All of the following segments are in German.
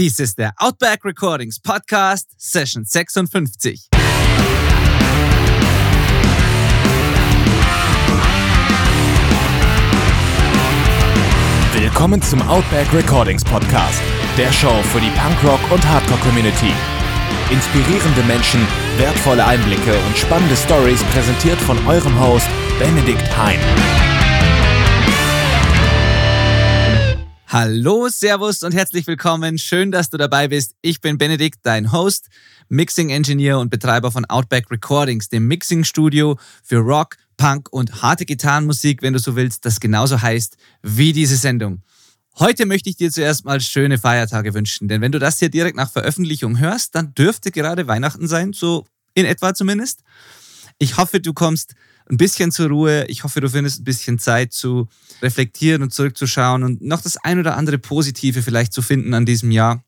Dies ist der Outback Recordings Podcast, Session 56. Willkommen zum Outback Recordings Podcast, der Show für die Punkrock- und Hardcore-Community. Inspirierende Menschen, wertvolle Einblicke und spannende Stories präsentiert von eurem Host Benedikt Hein. Hallo, Servus und herzlich willkommen. Schön, dass du dabei bist. Ich bin Benedikt, dein Host, Mixing Engineer und Betreiber von Outback Recordings, dem Mixing Studio für Rock, Punk und harte Gitarrenmusik, wenn du so willst, das genauso heißt wie diese Sendung. Heute möchte ich dir zuerst mal schöne Feiertage wünschen, denn wenn du das hier direkt nach Veröffentlichung hörst, dann dürfte gerade Weihnachten sein, so in etwa zumindest. Ich hoffe, du kommst ein bisschen zur Ruhe. Ich hoffe, du findest ein bisschen Zeit zu reflektieren und zurückzuschauen und noch das ein oder andere Positive vielleicht zu finden an diesem Jahr,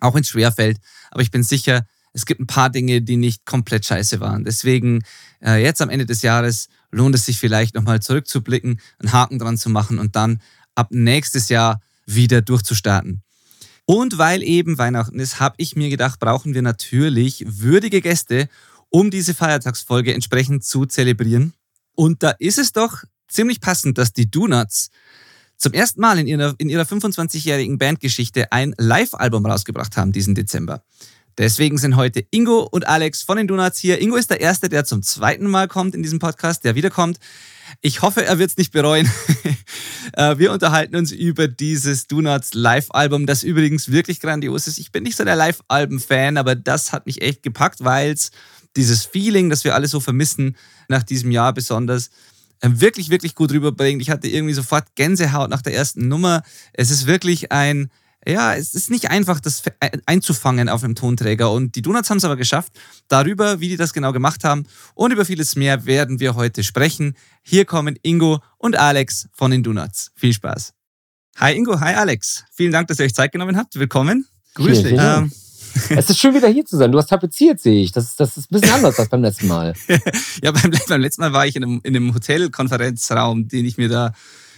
auch wenn es schwerfällt. Aber ich bin sicher, es gibt ein paar Dinge, die nicht komplett scheiße waren. Deswegen äh, jetzt am Ende des Jahres lohnt es sich vielleicht nochmal zurückzublicken, einen Haken dran zu machen und dann ab nächstes Jahr wieder durchzustarten. Und weil eben Weihnachten ist, habe ich mir gedacht, brauchen wir natürlich würdige Gäste, um diese Feiertagsfolge entsprechend zu zelebrieren. Und da ist es doch ziemlich passend, dass die Donuts zum ersten Mal in ihrer, in ihrer 25-jährigen Bandgeschichte ein Live-Album rausgebracht haben diesen Dezember. Deswegen sind heute Ingo und Alex von den Donuts hier. Ingo ist der Erste, der zum zweiten Mal kommt in diesem Podcast, der wiederkommt. Ich hoffe, er wird es nicht bereuen. Äh, wir unterhalten uns über dieses Donuts Live-Album, das übrigens wirklich grandios ist. Ich bin nicht so der Live-Alben-Fan, aber das hat mich echt gepackt, weil es dieses Feeling, das wir alle so vermissen, nach diesem Jahr besonders, ähm, wirklich, wirklich gut rüberbringt. Ich hatte irgendwie sofort Gänsehaut nach der ersten Nummer. Es ist wirklich ein, ja, es ist nicht einfach, das einzufangen auf einem Tonträger. Und die Donuts haben es aber geschafft. Darüber, wie die das genau gemacht haben und über vieles mehr werden wir heute sprechen. Hier kommen Ingo und Alex von den Donuts. Viel Spaß. Hi Ingo, hi Alex. Vielen Dank, dass ihr euch Zeit genommen habt. Willkommen. Grüß dich. Ähm, es ist schön, wieder hier zu sein. Du hast tapeziert, sehe ich. Das, das ist ein bisschen anders als beim letzten Mal. ja, beim, beim, letzten Mal war ich in einem, in einem Hotelkonferenzraum, den ich mir da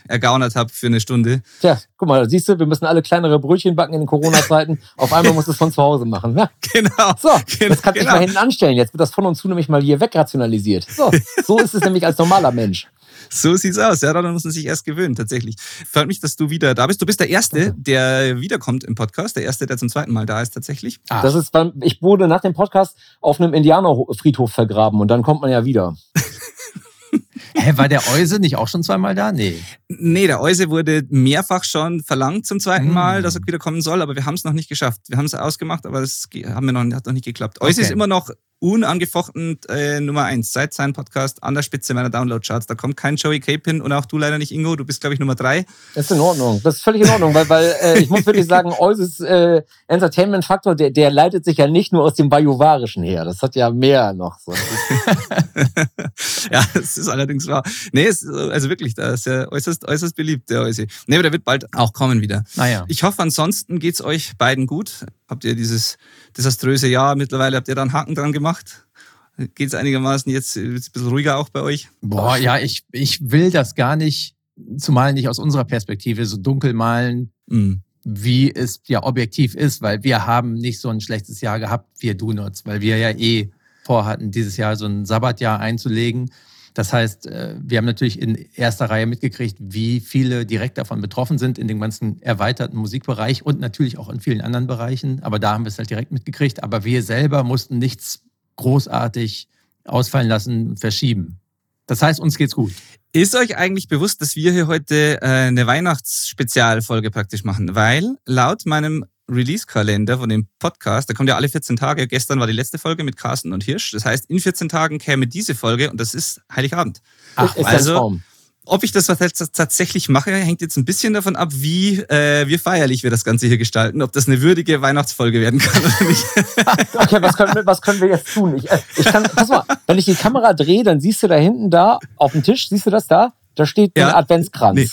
ergaunert habe für eine Stunde. Tja, guck mal, siehst du, wir müssen alle kleinere Brötchen backen in den Corona-Zeiten. Auf einmal musst du es von zu Hause machen. Ja. Genau. So, genau, das kannst du genau. mal hinten anstellen. Jetzt wird das von und zu nämlich mal hier wegrationalisiert. So, so ist es nämlich als normaler Mensch. So sieht's aus. Ja, daran muss man sich erst gewöhnen, tatsächlich. Freut mich, dass du wieder da bist. Du bist der Erste, der wiederkommt im Podcast. Der Erste, der zum zweiten Mal da ist, tatsächlich. Ach. Das ist, ich wurde nach dem Podcast auf einem Indianerfriedhof vergraben und dann kommt man ja wieder. Hä, war der Euse nicht auch schon zweimal da? Nee. Nee, der Euse wurde mehrfach schon verlangt zum zweiten Mal, mm. dass er wiederkommen soll, aber wir haben es noch nicht geschafft. Wir haben es ausgemacht, aber es haben wir noch, hat noch nicht geklappt. Euse okay. ist immer noch unangefochten äh, Nummer eins seit seinem Podcast an der Spitze meiner Download-Charts. Da kommt kein Joey Capin und auch du leider nicht, Ingo. Du bist, glaube ich, Nummer drei. Das ist in Ordnung. Das ist völlig in Ordnung, weil, weil äh, ich muss wirklich sagen, Euses äh, Entertainment-Faktor, der, der leitet sich ja nicht nur aus dem Bajuwarischen her. Das hat ja mehr noch. So. ja, das ist allerdings wahr. Nee, ist, also wirklich, da ist ja äußerst, äußerst beliebt, der Eusi. Nee, aber der wird bald auch kommen wieder. Naja. Ich hoffe, ansonsten geht's euch beiden gut. Habt ihr dieses desaströse Jahr mittlerweile, habt ihr da einen Haken dran gemacht? Geht es einigermaßen jetzt ein bisschen ruhiger auch bei euch? Boah, ja, ich, ich will das gar nicht, zumal nicht aus unserer Perspektive, so dunkel malen, mhm. wie es ja objektiv ist, weil wir haben nicht so ein schlechtes Jahr gehabt, wir Donuts, weil wir ja eh vorhatten, dieses Jahr so ein Sabbatjahr einzulegen. Das heißt, äh, wir haben natürlich in erster Reihe mitgekriegt, wie viele direkt davon betroffen sind in dem ganzen erweiterten Musikbereich und natürlich auch in vielen anderen Bereichen. Aber da haben wir es halt direkt mitgekriegt. Aber wir selber mussten nichts großartig ausfallen lassen, verschieben. Das heißt, uns geht's gut. Ist euch eigentlich bewusst, dass wir hier heute äh, eine Weihnachtsspezialfolge praktisch machen? Weil laut meinem Release-Kalender von dem Podcast, da kommt ja alle 14 Tage. Gestern war die letzte Folge mit Carsten und Hirsch. Das heißt, in 14 Tagen käme diese Folge und das ist Heiligabend. Ach, ist also, ob ich das tatsächlich mache, hängt jetzt ein bisschen davon ab, wie, äh, wie feierlich wir das Ganze hier gestalten. Ob das eine würdige Weihnachtsfolge werden kann oder nicht. okay, was können, wir, was können wir jetzt tun? Ich, äh, ich kann, pass mal, wenn ich die Kamera drehe, dann siehst du da hinten da auf dem Tisch, siehst du das da? Da steht ja, ein Adventskranz. Nee.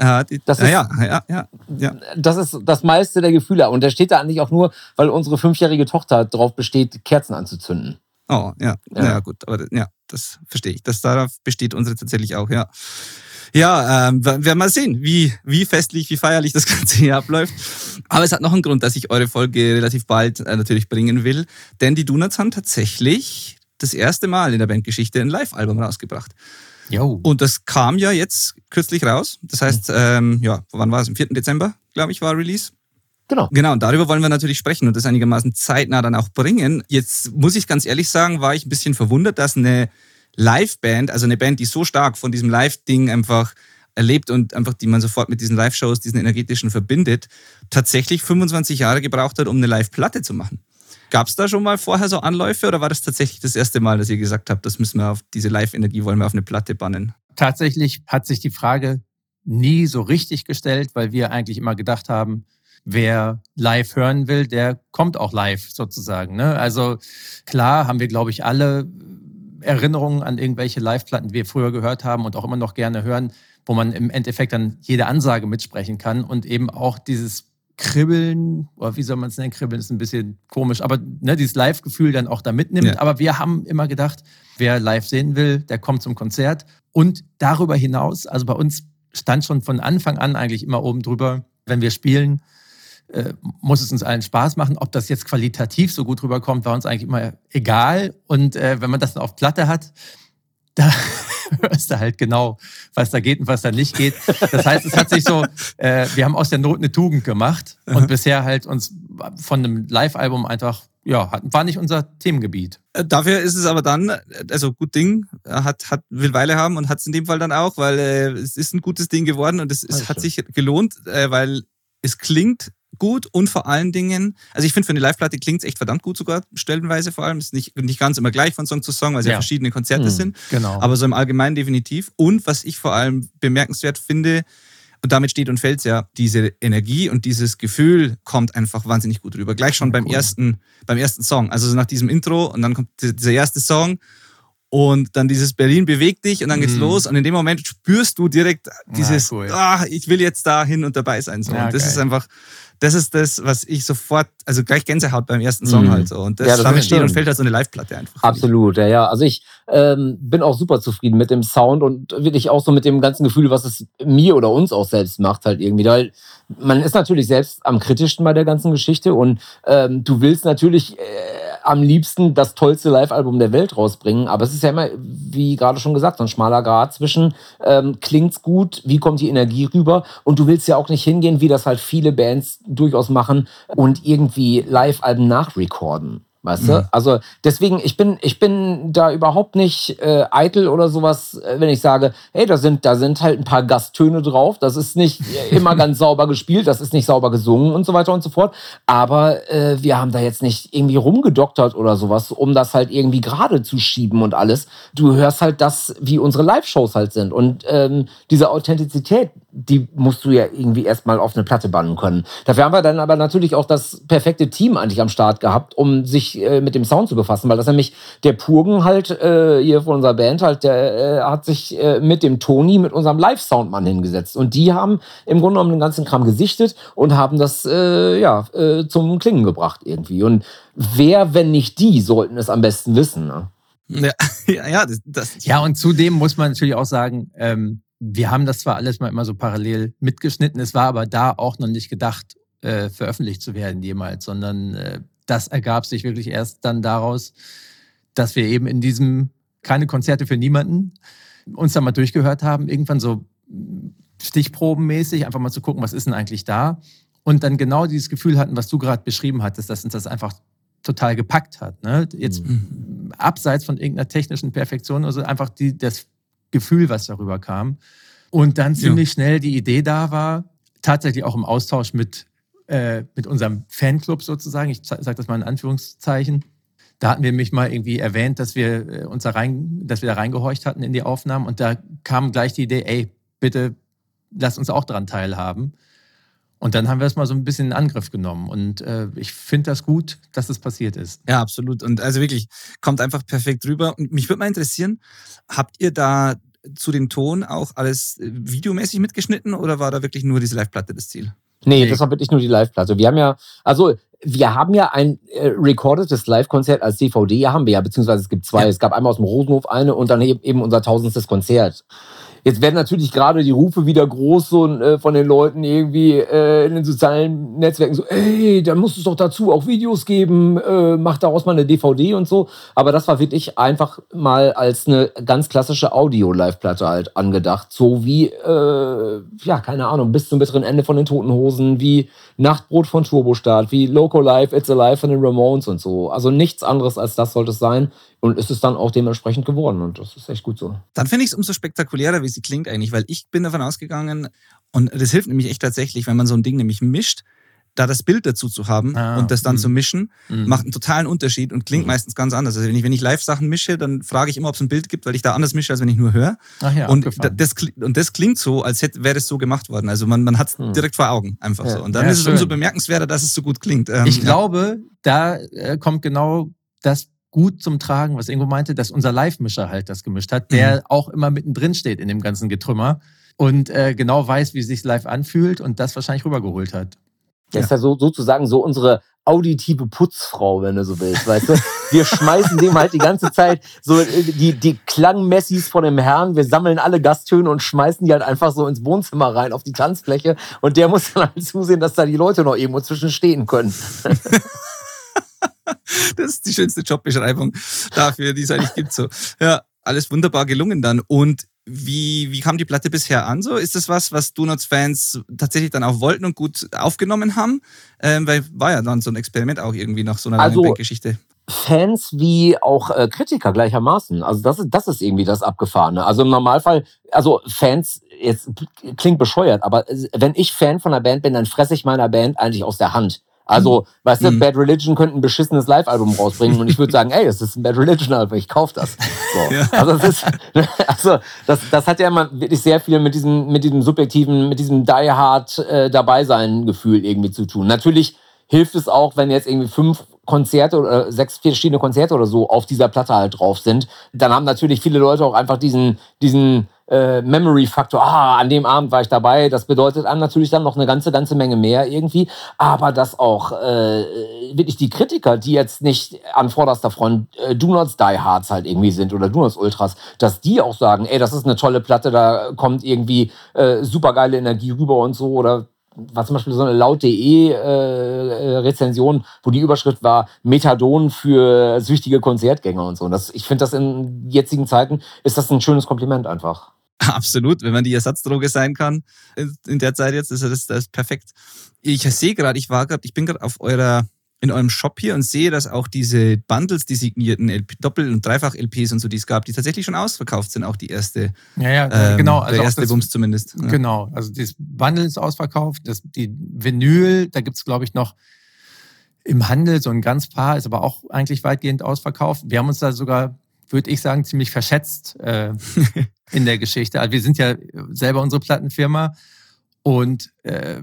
Ja, die, das ist, ja, ja, ja, ja, Das ist das meiste der Gefühle. Und der steht da eigentlich auch nur, weil unsere fünfjährige Tochter darauf besteht, Kerzen anzuzünden. Oh, ja. Ja, ja gut. Aber ja, das verstehe ich. Das darauf besteht unsere tatsächlich auch, ja. Ja, ähm, werden wir mal sehen, wie, wie festlich, wie feierlich das Ganze hier abläuft. Aber es hat noch einen Grund, dass ich eure Folge relativ bald äh, natürlich bringen will. Denn die Donuts haben tatsächlich das erste Mal in der Bandgeschichte ein Live-Album rausgebracht. Jo. Und das kam ja jetzt kürzlich raus. Das heißt, ähm, ja, wann war es? Am 4. Dezember, glaube ich, war Release. Genau. Genau, und darüber wollen wir natürlich sprechen und das einigermaßen zeitnah dann auch bringen. Jetzt muss ich ganz ehrlich sagen, war ich ein bisschen verwundert, dass eine Live-Band, also eine Band, die so stark von diesem Live-Ding einfach erlebt und einfach die man sofort mit diesen Live-Shows, diesen energetischen verbindet, tatsächlich 25 Jahre gebraucht hat, um eine Live-Platte zu machen. Gab es da schon mal vorher so Anläufe oder war das tatsächlich das erste Mal, dass ihr gesagt habt, das müssen wir auf diese Live-Energie wollen wir auf eine Platte bannen? Tatsächlich hat sich die Frage nie so richtig gestellt, weil wir eigentlich immer gedacht haben, wer live hören will, der kommt auch live sozusagen. Ne? Also klar haben wir, glaube ich, alle Erinnerungen an irgendwelche Live-Platten, die wir früher gehört haben und auch immer noch gerne hören, wo man im Endeffekt dann jede Ansage mitsprechen kann und eben auch dieses Kribbeln, oder wie soll man es nennen? Kribbeln ist ein bisschen komisch, aber ne, dieses Live-Gefühl dann auch da mitnimmt. Ja. Aber wir haben immer gedacht, wer live sehen will, der kommt zum Konzert. Und darüber hinaus, also bei uns stand schon von Anfang an eigentlich immer oben drüber, wenn wir spielen, äh, muss es uns allen Spaß machen. Ob das jetzt qualitativ so gut rüberkommt, war uns eigentlich immer egal. Und äh, wenn man das dann auf Platte hat, da hörst du halt genau, was da geht und was da nicht geht. Das heißt, es hat sich so, äh, wir haben aus der Not eine Tugend gemacht und bisher halt uns von einem Live-Album einfach ja, war nicht unser Themengebiet. Äh, dafür ist es aber dann, also gut Ding, hat, hat, will Weile haben und hat es in dem Fall dann auch, weil äh, es ist ein gutes Ding geworden und es, es hat sich gelohnt, äh, weil es klingt gut und vor allen Dingen, also ich finde für eine Live-Platte klingt es echt verdammt gut sogar, stellenweise vor allem. Es ist nicht, nicht ganz immer gleich von Song zu Song, weil es ja, ja verschiedene Konzerte mhm, sind. Genau. Aber so im Allgemeinen definitiv. Und was ich vor allem bemerkenswert finde, und damit steht und fällt ja, diese Energie und dieses Gefühl kommt einfach wahnsinnig gut rüber. Gleich schon beim cool. ersten, beim ersten Song. Also nach diesem Intro und dann kommt dieser erste Song und dann dieses Berlin bewegt dich und dann geht's mm. los und in dem Moment spürst du direkt dieses, ah, cool. ah ich will jetzt da hin und dabei sein. So. Ja, und das geil. ist einfach, das ist das, was ich sofort, also gleich Gänsehaut beim ersten Song mhm. halt so. Und das, ja, das damit steht und fällt halt so eine Live-Platte einfach. Absolut, ja, ja. Also ich ähm, bin auch super zufrieden mit dem Sound und wirklich auch so mit dem ganzen Gefühl, was es mir oder uns auch selbst macht halt irgendwie. Weil man ist natürlich selbst am kritischsten bei der ganzen Geschichte und ähm, du willst natürlich äh, am liebsten das tollste Live-Album der Welt rausbringen. Aber es ist ja immer, wie gerade schon gesagt, so ein schmaler Grad zwischen ähm, klingt's gut, wie kommt die Energie rüber und du willst ja auch nicht hingehen, wie das halt viele Bands durchaus machen und irgendwie Live-Alben nachrecorden. Weißt mhm. du? Also deswegen, ich bin, ich bin da überhaupt nicht äh, eitel oder sowas, äh, wenn ich sage, hey, da sind, da sind halt ein paar Gasttöne drauf. Das ist nicht immer ganz sauber gespielt, das ist nicht sauber gesungen und so weiter und so fort. Aber äh, wir haben da jetzt nicht irgendwie rumgedoktert oder sowas, um das halt irgendwie gerade zu schieben und alles. Du hörst halt das, wie unsere Live-Shows halt sind. Und ähm, diese Authentizität, die musst du ja irgendwie erstmal auf eine Platte bannen können. Dafür haben wir dann aber natürlich auch das perfekte Team eigentlich am Start gehabt, um sich äh, mit dem Sound zu befassen, weil das nämlich der Purgen halt äh, hier von unserer Band halt, der äh, hat sich äh, mit dem Toni, mit unserem Live-Soundmann hingesetzt und die haben im Grunde genommen den ganzen Kram gesichtet und haben das äh, ja äh, zum Klingen gebracht irgendwie. Und wer, wenn nicht die, sollten es am besten wissen. Ne? Ja, ja, das, das ja, und zudem muss man natürlich auch sagen, ähm, wir haben das zwar alles mal immer so parallel mitgeschnitten, es war aber da auch noch nicht gedacht, äh, veröffentlicht zu werden jemals, sondern äh, das ergab sich wirklich erst dann daraus, dass wir eben in diesem keine Konzerte für niemanden uns dann mal durchgehört haben, irgendwann so stichprobenmäßig, einfach mal zu gucken, was ist denn eigentlich da. Und dann genau dieses Gefühl hatten, was du gerade beschrieben hattest, dass uns das einfach total gepackt hat. Ne? Jetzt mhm. abseits von irgendeiner technischen Perfektion, also einfach die, das Gefühl, was darüber kam. Und dann ziemlich ja. schnell die Idee da war, tatsächlich auch im Austausch mit, äh, mit unserem Fanclub sozusagen, ich sage das mal in Anführungszeichen, da hatten wir mich mal irgendwie erwähnt, dass wir äh, uns da rein, dass wir da reingehorcht hatten in die Aufnahmen und da kam gleich die Idee, ey, bitte lass uns auch daran teilhaben. Und dann haben wir es mal so ein bisschen in Angriff genommen. Und äh, ich finde das gut, dass das passiert ist. Ja, absolut. Und also wirklich, kommt einfach perfekt rüber. Und mich würde mal interessieren, habt ihr da zu dem Ton auch alles äh, videomäßig mitgeschnitten oder war da wirklich nur diese Live-Platte das Ziel? Nee, das war wirklich nur die Live-Platte. Wir haben ja, also wir haben ja ein äh, recordetes Live-Konzert als DVD, haben wir ja, beziehungsweise es gibt zwei. Ja. Es gab einmal aus dem Rosenhof eine und dann eben unser tausendstes Konzert. Jetzt werden natürlich gerade die Rufe wieder groß so, äh, von den Leuten irgendwie äh, in den sozialen Netzwerken so, ey, da muss es doch dazu auch Videos geben, äh, mach daraus mal eine DVD und so. Aber das war wirklich einfach mal als eine ganz klassische Audio-Live-Platte halt angedacht. So wie, äh, ja, keine Ahnung, bis zum bitteren Ende von den Toten Hosen, wie Nachtbrot von Turbostart, wie Loco Live, It's Alive von den Ramones und so. Also nichts anderes als das sollte es sein. Und ist es dann auch dementsprechend geworden. Und das ist echt gut so. Dann finde ich es umso spektakulärer, wie sie klingt eigentlich, weil ich bin davon ausgegangen, und das hilft nämlich echt tatsächlich, wenn man so ein Ding nämlich mischt, da das Bild dazu zu haben ah, und das dann mh. zu mischen, mh. macht einen totalen Unterschied und klingt mh. meistens ganz anders. Also wenn ich, wenn ich Live-Sachen mische, dann frage ich immer, ob es ein Bild gibt, weil ich da anders mische, als wenn ich nur höre. Ach ja, und, das, und das klingt so, als hätte, wäre das so gemacht worden. Also man, man hat es hm. direkt vor Augen, einfach ja. so. Und dann ja, ist es schön. umso bemerkenswerter, dass es so gut klingt. Ähm, ich glaube, da äh, kommt genau das gut zum Tragen, was Ingo meinte, dass unser Live-Mischer halt das gemischt hat, der mhm. auch immer mittendrin steht in dem ganzen Getrümmer und äh, genau weiß, wie es sich live anfühlt und das wahrscheinlich rübergeholt hat. Das ja. ist ja so, sozusagen so unsere auditive Putzfrau, wenn du so willst, weißt du? Wir schmeißen dem halt die ganze Zeit so die, die Klangmessis von dem Herrn, wir sammeln alle Gasttöne und schmeißen die halt einfach so ins Wohnzimmer rein, auf die Tanzfläche und der muss dann halt zusehen, dass da die Leute noch irgendwo zwischen stehen können. das ist die schönste Jobbeschreibung dafür, die es eigentlich gibt. So. Ja, alles wunderbar gelungen dann. Und wie, wie kam die Platte bisher an? So ist das was, was Donuts-Fans tatsächlich dann auch wollten und gut aufgenommen haben? Ähm, weil war ja dann so ein Experiment auch irgendwie nach so einer also, langen Geschichte. Fans wie auch äh, Kritiker gleichermaßen. Also das ist, das ist irgendwie das Abgefahrene. Also im Normalfall, also Fans, jetzt klingt bescheuert, aber äh, wenn ich Fan von einer Band bin, dann fresse ich meiner Band eigentlich aus der Hand. Also, mhm. weißt du, mhm. Bad Religion könnte ein beschissenes Live-Album rausbringen und ich würde sagen, ey, das ist ein Bad Religion-Album, ich kauf das. So. Ja. Also, das ist, also das, das hat ja immer wirklich sehr viel mit diesem, mit diesem subjektiven, mit diesem Die Hard äh, dabei sein Gefühl irgendwie zu tun. Natürlich hilft es auch, wenn jetzt irgendwie fünf Konzerte oder sechs verschiedene Konzerte oder so auf dieser Platte halt drauf sind, dann haben natürlich viele Leute auch einfach diesen, diesen äh, Memory-Faktor, ah, an dem Abend war ich dabei. Das bedeutet einem natürlich dann noch eine ganze, ganze Menge mehr irgendwie. Aber dass auch äh, wirklich die Kritiker, die jetzt nicht an vorderster Front äh, Do Nots Die Hards halt irgendwie sind oder Do Nots Ultras, dass die auch sagen, ey, das ist eine tolle Platte, da kommt irgendwie äh, super geile Energie rüber und so oder war zum Beispiel so eine laut.de äh, äh, wo die Überschrift war Methadon für süchtige Konzertgänger und so. Und das, ich finde das in jetzigen Zeiten ist das ein schönes Kompliment einfach. Absolut, wenn man die Ersatzdroge sein kann in der Zeit jetzt, ist das, das ist perfekt. Ich sehe gerade, ich war gerade, ich bin gerade auf eurer in eurem Shop hier und sehe, dass auch diese Bundles, die signierten LP, Doppel- und Dreifach-LPs und so, die es gab, die tatsächlich schon ausverkauft sind, auch die erste. Ja, ja, ähm, genau. Also der erste das, Bums zumindest. Ja. Genau, also das Bundle ist ausverkauft, das, die Vinyl, da gibt's glaube ich, noch im Handel so ein ganz paar, ist aber auch eigentlich weitgehend ausverkauft. Wir haben uns da sogar, würde ich sagen, ziemlich verschätzt äh, in der Geschichte. Also wir sind ja selber unsere Plattenfirma und äh,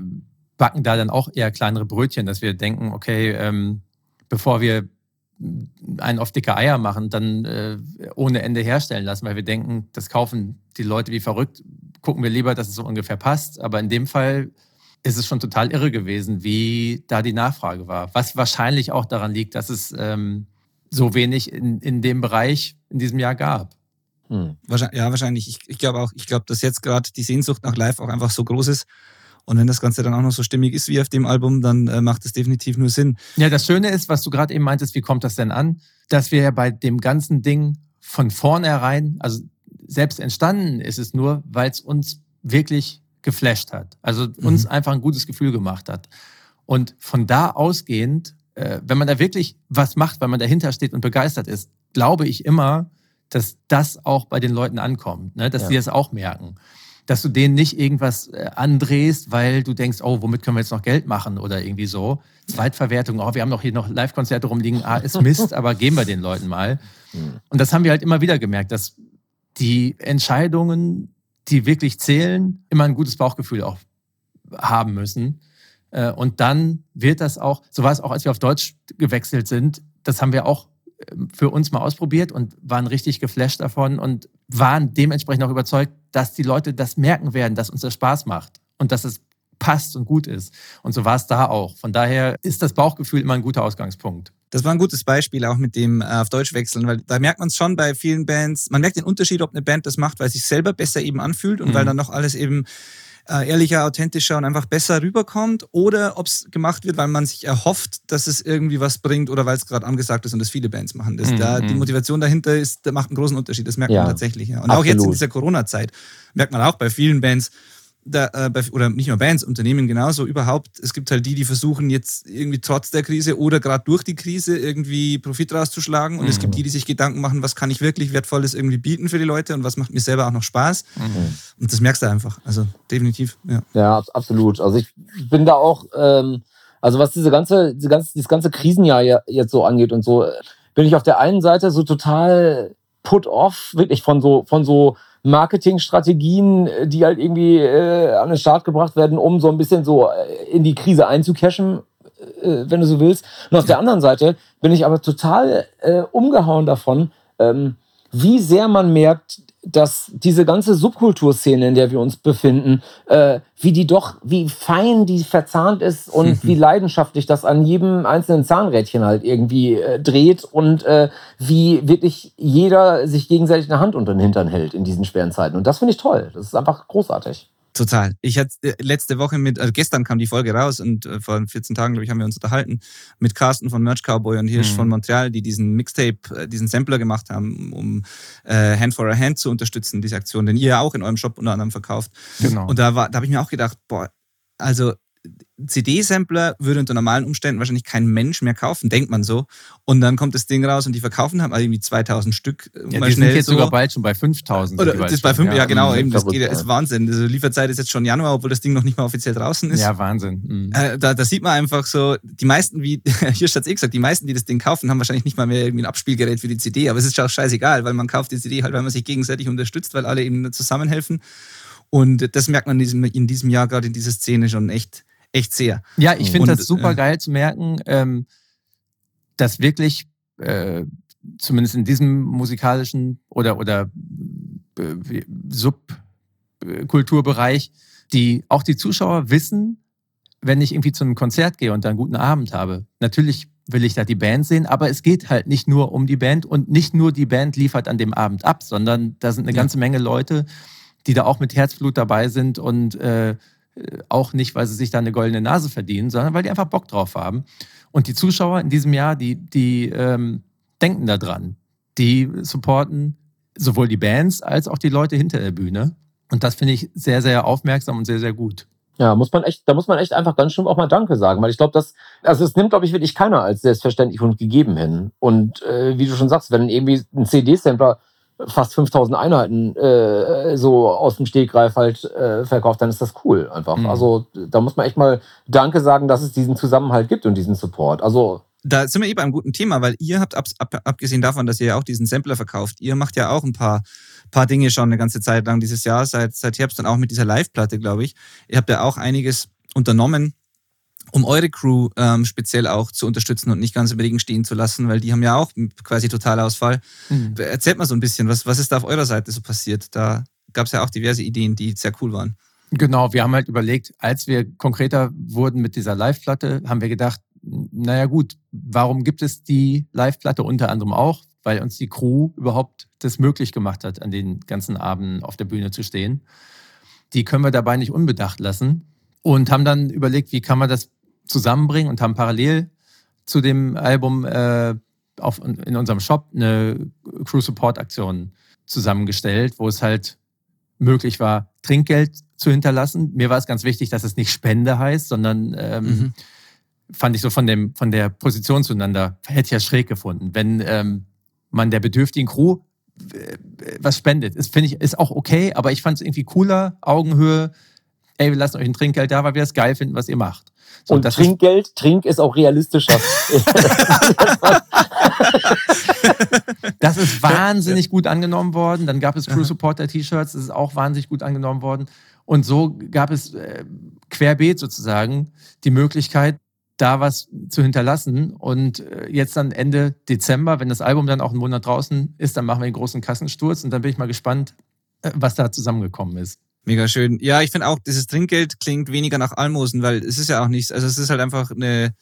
backen da dann auch eher kleinere Brötchen, dass wir denken, okay, ähm, bevor wir einen auf dicke Eier machen, dann äh, ohne Ende herstellen lassen, weil wir denken, das kaufen die Leute wie verrückt, gucken wir lieber, dass es so ungefähr passt. Aber in dem Fall ist es schon total irre gewesen, wie da die Nachfrage war. Was wahrscheinlich auch daran liegt, dass es ähm, so wenig in, in dem Bereich in diesem Jahr gab. Hm. Ja, wahrscheinlich. Ich, ich glaube auch, ich glaube, dass jetzt gerade die Sehnsucht nach Live auch einfach so groß ist, und wenn das Ganze dann auch noch so stimmig ist wie auf dem Album, dann äh, macht es definitiv nur Sinn. Ja, das Schöne ist, was du gerade eben meintest, wie kommt das denn an? Dass wir ja bei dem ganzen Ding von vornherein, also selbst entstanden ist es nur, weil es uns wirklich geflasht hat. Also uns mhm. einfach ein gutes Gefühl gemacht hat. Und von da ausgehend, äh, wenn man da wirklich was macht, weil man dahinter steht und begeistert ist, glaube ich immer, dass das auch bei den Leuten ankommt, ne? dass ja. sie es auch merken dass du denen nicht irgendwas äh, andrehst, weil du denkst, oh, womit können wir jetzt noch Geld machen oder irgendwie so. Zweitverwertung, oh, wir haben doch hier noch Live-Konzerte rumliegen, ah, ist Mist, aber geben wir den Leuten mal. Hm. Und das haben wir halt immer wieder gemerkt, dass die Entscheidungen, die wirklich zählen, immer ein gutes Bauchgefühl auch haben müssen. Äh, und dann wird das auch, so war es auch, als wir auf Deutsch gewechselt sind, das haben wir auch für uns mal ausprobiert und waren richtig geflasht davon und waren dementsprechend auch überzeugt, dass die Leute das merken werden, dass uns das Spaß macht und dass es passt und gut ist. Und so war es da auch. Von daher ist das Bauchgefühl immer ein guter Ausgangspunkt. Das war ein gutes Beispiel auch mit dem äh, auf Deutsch wechseln, weil da merkt man es schon bei vielen Bands. Man merkt den Unterschied, ob eine Band das macht, weil sich selber besser eben anfühlt und mhm. weil dann noch alles eben äh, ehrlicher, authentischer und einfach besser rüberkommt oder ob es gemacht wird, weil man sich erhofft, dass es irgendwie was bringt oder weil es gerade angesagt ist und das viele Bands machen. Das, mhm. da, die mhm. Motivation dahinter ist, da macht einen großen Unterschied. Das merkt ja. man tatsächlich. Ja. Und Absolut. auch jetzt in dieser Corona-Zeit merkt man auch bei vielen Bands, da, äh, bei, oder nicht nur Bands, Unternehmen genauso überhaupt. Es gibt halt die, die versuchen jetzt irgendwie trotz der Krise oder gerade durch die Krise irgendwie Profit rauszuschlagen. Und mhm. es gibt mhm. die, die sich Gedanken machen, was kann ich wirklich Wertvolles irgendwie bieten für die Leute und was macht mir selber auch noch Spaß. Mhm. Und das merkst du einfach. Also definitiv. Ja, ja absolut. Also ich bin da auch, ähm, also was diese ganze, diese ganze, dieses ganze Krisenjahr jetzt so angeht und so, bin ich auf der einen Seite so total put off, wirklich von so, von so Marketingstrategien, äh, die halt irgendwie äh, an den Start gebracht werden, um so ein bisschen so äh, in die Krise einzucashen, äh, wenn du so willst. Und auf der anderen Seite bin ich aber total äh, umgehauen davon, ähm, wie sehr man merkt, dass diese ganze Subkulturszene, in der wir uns befinden, äh, wie die doch, wie fein die verzahnt ist und wie leidenschaftlich das an jedem einzelnen Zahnrädchen halt irgendwie äh, dreht und äh, wie wirklich jeder sich gegenseitig eine Hand unter den Hintern hält in diesen schweren Zeiten. Und das finde ich toll. Das ist einfach großartig. Total. Ich hatte äh, letzte Woche mit, also gestern kam die Folge raus und äh, vor 14 Tagen, glaube ich, haben wir uns unterhalten mit Carsten von Merch Cowboy und Hirsch mhm. von Montreal, die diesen Mixtape, äh, diesen Sampler gemacht haben, um äh, Hand for a Hand zu unterstützen, diese Aktion, den ihr ja auch in eurem Shop unter anderem verkauft. Genau. Und da war, da habe ich mir auch gedacht, boah, also CD-Sampler würde unter normalen Umständen wahrscheinlich kein Mensch mehr kaufen, denkt man so. Und dann kommt das Ding raus und die verkaufen haben also irgendwie 2000 Stück. Äh, ja, mal die schnell sind jetzt so. sogar bald schon bei 5000. Oder das ist bei 5, ja, ja genau, eben, das geht, ist Wahnsinn. Also Lieferzeit ist jetzt schon Januar, obwohl das Ding noch nicht mal offiziell draußen ist. Ja, Wahnsinn. Mhm. Äh, da, da sieht man einfach so, die meisten, wie, hier es eh gesagt, die meisten, die das Ding kaufen, haben wahrscheinlich nicht mal mehr irgendwie ein Abspielgerät für die CD, aber es ist auch scheißegal, weil man kauft die CD halt, weil man sich gegenseitig unterstützt, weil alle eben zusammenhelfen. Und das merkt man in diesem, in diesem Jahr gerade in dieser Szene schon echt echt sehr. Ja, ich finde das super äh, geil zu merken, ähm, dass wirklich, äh, zumindest in diesem musikalischen oder, oder äh, Subkulturbereich, die auch die Zuschauer wissen, wenn ich irgendwie zu einem Konzert gehe und da einen guten Abend habe. Natürlich will ich da die Band sehen, aber es geht halt nicht nur um die Band und nicht nur die Band liefert an dem Abend ab, sondern da sind eine ja. ganze Menge Leute, die da auch mit Herzblut dabei sind und äh, auch nicht, weil sie sich da eine goldene Nase verdienen, sondern weil die einfach Bock drauf haben. Und die Zuschauer in diesem Jahr, die, die ähm, denken daran. Die supporten sowohl die Bands als auch die Leute hinter der Bühne. Und das finde ich sehr, sehr aufmerksam und sehr, sehr gut. Ja, muss man echt, da muss man echt einfach ganz schön auch mal Danke sagen, weil ich glaube, dass, also es nimmt, glaube ich, wirklich keiner als selbstverständlich und gegeben hin. Und äh, wie du schon sagst, wenn irgendwie ein CD-Sampler fast 5000 Einheiten äh, so aus dem Stegreif halt äh, verkauft, dann ist das cool einfach. Mhm. Also da muss man echt mal Danke sagen, dass es diesen Zusammenhalt gibt und diesen Support. Also da sind wir eben eh beim guten Thema, weil ihr habt, ab, ab, abgesehen davon, dass ihr ja auch diesen Sampler verkauft, ihr macht ja auch ein paar, paar Dinge schon eine ganze Zeit lang dieses Jahr, seit, seit Herbst und auch mit dieser Live-Platte, glaube ich. Ihr habt ja auch einiges unternommen, um eure Crew ähm, speziell auch zu unterstützen und nicht ganz im Regen stehen zu lassen, weil die haben ja auch quasi Totalausfall. Mhm. Erzählt mal so ein bisschen, was, was ist da auf eurer Seite so passiert? Da gab es ja auch diverse Ideen, die sehr cool waren. Genau, wir haben halt überlegt, als wir konkreter wurden mit dieser Live-Platte, haben wir gedacht, naja gut, warum gibt es die Live-Platte unter anderem auch? Weil uns die Crew überhaupt das möglich gemacht hat, an den ganzen Abenden auf der Bühne zu stehen. Die können wir dabei nicht unbedacht lassen und haben dann überlegt, wie kann man das zusammenbringen und haben parallel zu dem Album äh, auf, in unserem Shop eine Crew Support Aktion zusammengestellt, wo es halt möglich war, Trinkgeld zu hinterlassen. Mir war es ganz wichtig, dass es nicht Spende heißt, sondern ähm, mhm. fand ich so von, dem, von der Position zueinander, hätte ich ja schräg gefunden. Wenn ähm, man der bedürftigen Crew äh, was spendet, ist, finde ich, ist auch okay, aber ich fand es irgendwie cooler, Augenhöhe, ey, wir lassen euch ein Trinkgeld da, weil wir es geil finden, was ihr macht. So, und Trinkgeld, ist, Trink ist auch realistischer. das ist wahnsinnig gut angenommen worden. Dann gab es Crew Supporter T-Shirts, das ist auch wahnsinnig gut angenommen worden. Und so gab es äh, querbeet sozusagen die Möglichkeit, da was zu hinterlassen. Und äh, jetzt dann Ende Dezember, wenn das Album dann auch einen Monat draußen ist, dann machen wir den großen Kassensturz und dann bin ich mal gespannt, äh, was da zusammengekommen ist. Mega schön. Ja, ich finde auch, dieses Trinkgeld klingt weniger nach Almosen, weil es ist ja auch nichts, also es ist halt einfach eine,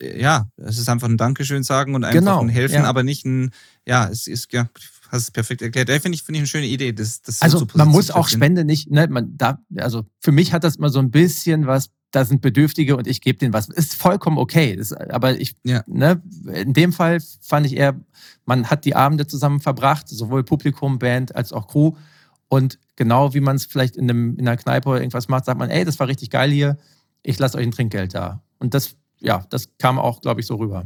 ja, es ist einfach ein Dankeschön sagen und einfach genau, ein Helfen, ja. aber nicht ein, ja, es ist, ja, hast es perfekt erklärt. Da finde ich, finde ich eine schöne Idee. Das, das also so man muss auch Spende nicht, ne, man da, also für mich hat das immer so ein bisschen was, da sind Bedürftige und ich gebe denen was. Ist vollkommen okay. Das, aber ich, ja. ne, in dem Fall fand ich eher, man hat die Abende zusammen verbracht, sowohl Publikum, Band als auch Crew. Und genau wie man es vielleicht in, einem, in einer Kneipe oder irgendwas macht, sagt man, ey, das war richtig geil hier, ich lasse euch ein Trinkgeld da. Und das, ja, das kam auch, glaube ich, so rüber.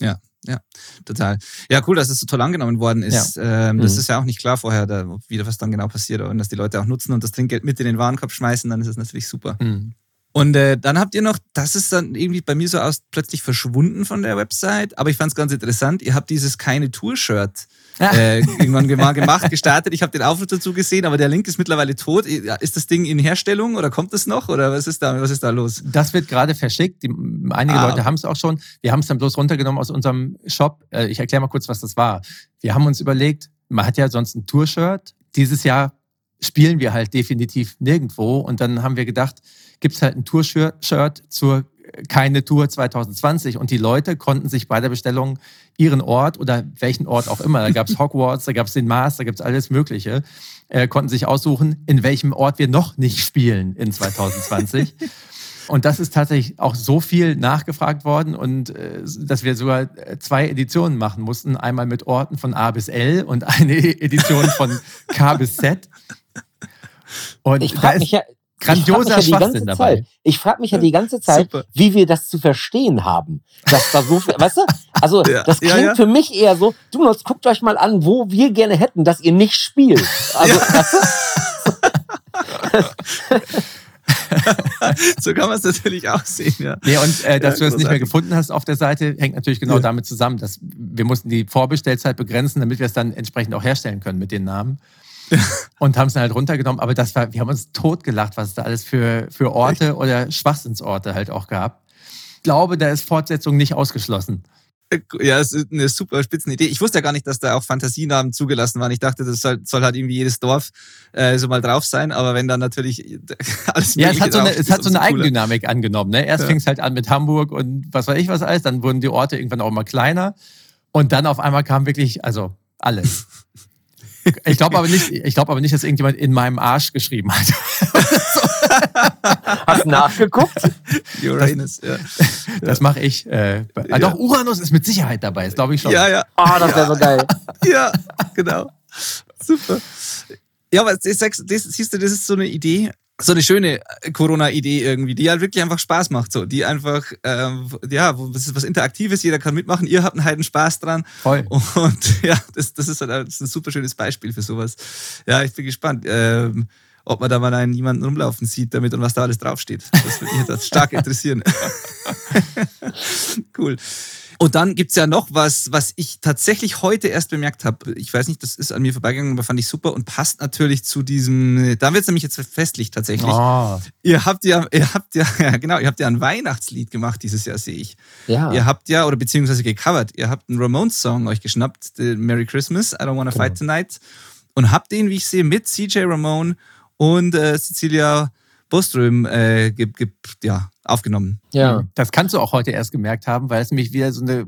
Ja, ja, total. Ja, cool, dass es so toll angenommen worden ist. Ja. Ähm, das mhm. ist ja auch nicht klar vorher, da, wieder was dann genau passiert und dass die Leute auch nutzen und das Trinkgeld mit in den Warenkorb schmeißen, dann ist es natürlich super. Mhm. Und äh, dann habt ihr noch, das ist dann irgendwie bei mir so aus plötzlich verschwunden von der Website, aber ich fand es ganz interessant, ihr habt dieses keine Tour-Shirt äh, irgendwann mal gemacht, gestartet. Ich habe den Aufruf dazu gesehen, aber der Link ist mittlerweile tot. Ist das Ding in Herstellung oder kommt es noch oder was ist da, was ist da los? Das wird gerade verschickt. Einige ah, Leute haben es auch schon. Wir haben es dann bloß runtergenommen aus unserem Shop. Äh, ich erkläre mal kurz, was das war. Wir haben uns überlegt, man hat ja sonst ein Tour-Shirt. Dieses Jahr spielen wir halt definitiv nirgendwo. Und dann haben wir gedacht, gibt es halt ein Tour-Shirt zur keine Tour 2020 und die Leute konnten sich bei der Bestellung ihren Ort oder welchen Ort auch immer, da gab es Hogwarts, da gab es den Mars, da gibt es alles Mögliche, äh, konnten sich aussuchen, in welchem Ort wir noch nicht spielen in 2020. Und das ist tatsächlich auch so viel nachgefragt worden und äh, dass wir sogar äh, zwei Editionen machen mussten. Einmal mit Orten von A bis L und eine Edition von K bis Z. Und ich frage mich ja, grandioser ich Schwachsinn dabei. Zeit, ich frage mich ja die ganze Zeit, Super. wie wir das zu verstehen haben. Dass da so viel, weißt du? Also, ja, das klingt ja, ja. für mich eher so, du, jetzt guckt euch mal an, wo wir gerne hätten, dass ihr nicht spielt. Also, weißt du? so kann man es natürlich auch sehen, ja. Nee, und äh, dass ja, du es nicht mehr gefunden hast auf der Seite, hängt natürlich genau ja. damit zusammen, dass wir mussten die Vorbestellzeit begrenzen, damit wir es dann entsprechend auch herstellen können mit den Namen. und haben es dann halt runtergenommen. Aber das war, wir haben uns totgelacht, was es da alles für, für Orte Echt? oder Schwachsinnsorte halt auch gab. Ich glaube, da ist Fortsetzung nicht ausgeschlossen. Ja, es ist eine super spitzen Idee. Ich wusste ja gar nicht, dass da auch Fantasienamen zugelassen waren. Ich dachte, das soll, soll halt irgendwie jedes Dorf äh, so mal drauf sein. Aber wenn dann natürlich alles Ja, es hat so eine, es hat so eine Eigendynamik angenommen. Ne? Erst ja. fing es halt an mit Hamburg und was weiß ich was alles. Dann wurden die Orte irgendwann auch mal kleiner. Und dann auf einmal kam wirklich, also alles. Ich glaube aber nicht, ich glaube aber nicht, dass irgendjemand in meinem Arsch geschrieben hat. Hast nachgeguckt? Uranus, ja. Das mache ich. Äh, ja. Doch, Uranus ist mit Sicherheit dabei, das glaube ich schon. Ja, ja. Ah, oh, das wäre so geil. Ja, genau. Super. Ja, aber das, das, siehst du, das ist so eine Idee so eine schöne äh, Corona-Idee irgendwie, die halt wirklich einfach Spaß macht, so, die einfach, ähm, ja, das ist was Interaktives, jeder kann mitmachen, ihr habt einen heiden Spaß dran. Voll. Und ja, das, das ist halt das ist ein super schönes Beispiel für sowas. Ja, ich bin gespannt, ähm, ob man da mal einen jemanden rumlaufen sieht damit und was da alles draufsteht. Das würde mich jetzt stark interessieren. cool. Und dann gibt's ja noch was, was ich tatsächlich heute erst bemerkt habe. Ich weiß nicht, das ist an mir vorbeigegangen, aber fand ich super und passt natürlich zu diesem, da wird's nämlich jetzt festlich tatsächlich. Oh. Ihr habt ja, ihr habt ja, ja, genau, ihr habt ja ein Weihnachtslied gemacht dieses Jahr, sehe ich. Ja. Ihr habt ja, oder beziehungsweise gecovert, ihr habt einen Ramones-Song euch geschnappt, Merry Christmas, I Don't Wanna genau. Fight Tonight. Und habt den, wie ich sehe, mit CJ Ramone und äh, Cecilia Boström äh, gibt, gibt, ja, aufgenommen. Ja. Das kannst du auch heute erst gemerkt haben, weil es nämlich wieder so eine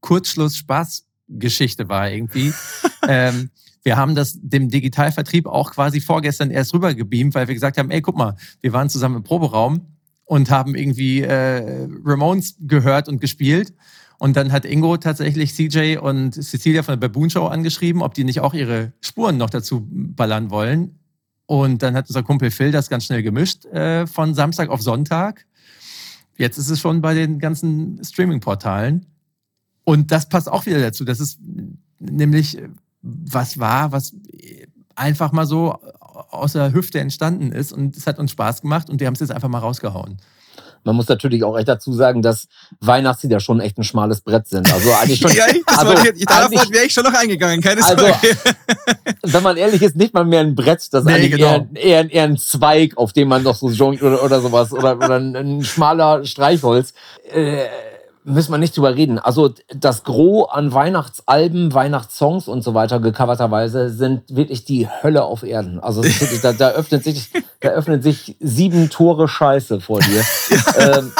Kurzschluss-Spaß-Geschichte war irgendwie. ähm, wir haben das dem Digitalvertrieb auch quasi vorgestern erst rübergebeamt, weil wir gesagt haben, ey, guck mal, wir waren zusammen im Proberaum und haben irgendwie äh, Ramones gehört und gespielt. Und dann hat Ingo tatsächlich CJ und Cecilia von der Baboon Show angeschrieben, ob die nicht auch ihre Spuren noch dazu ballern wollen. Und dann hat unser Kumpel Phil das ganz schnell gemischt äh, von Samstag auf Sonntag. Jetzt ist es schon bei den ganzen Streaming-Portalen. Und das passt auch wieder dazu. Das ist nämlich was war, was einfach mal so aus der Hüfte entstanden ist. Und es hat uns Spaß gemacht und wir haben es jetzt einfach mal rausgehauen. Man muss natürlich auch echt dazu sagen, dass Weihnachtslieder schon echt ein schmales Brett sind. Also eigentlich schon. ja, also, ich, darauf wäre ich schon noch eingegangen, keine also, Sorge. wenn man ehrlich ist, nicht mal mehr ein Brett, das ist nee, eigentlich genau. eher, eher, eher ein Zweig, auf dem man noch so jongliert oder, oder sowas oder, oder ein, ein schmaler Streichholz. Äh, müssen wir nicht drüber reden. Also das Gros an Weihnachtsalben, Weihnachtssongs und so weiter gecoverterweise sind wirklich die Hölle auf Erden. Also wirklich, da, da, öffnet sich, da öffnen sich sieben Tore Scheiße vor dir ähm,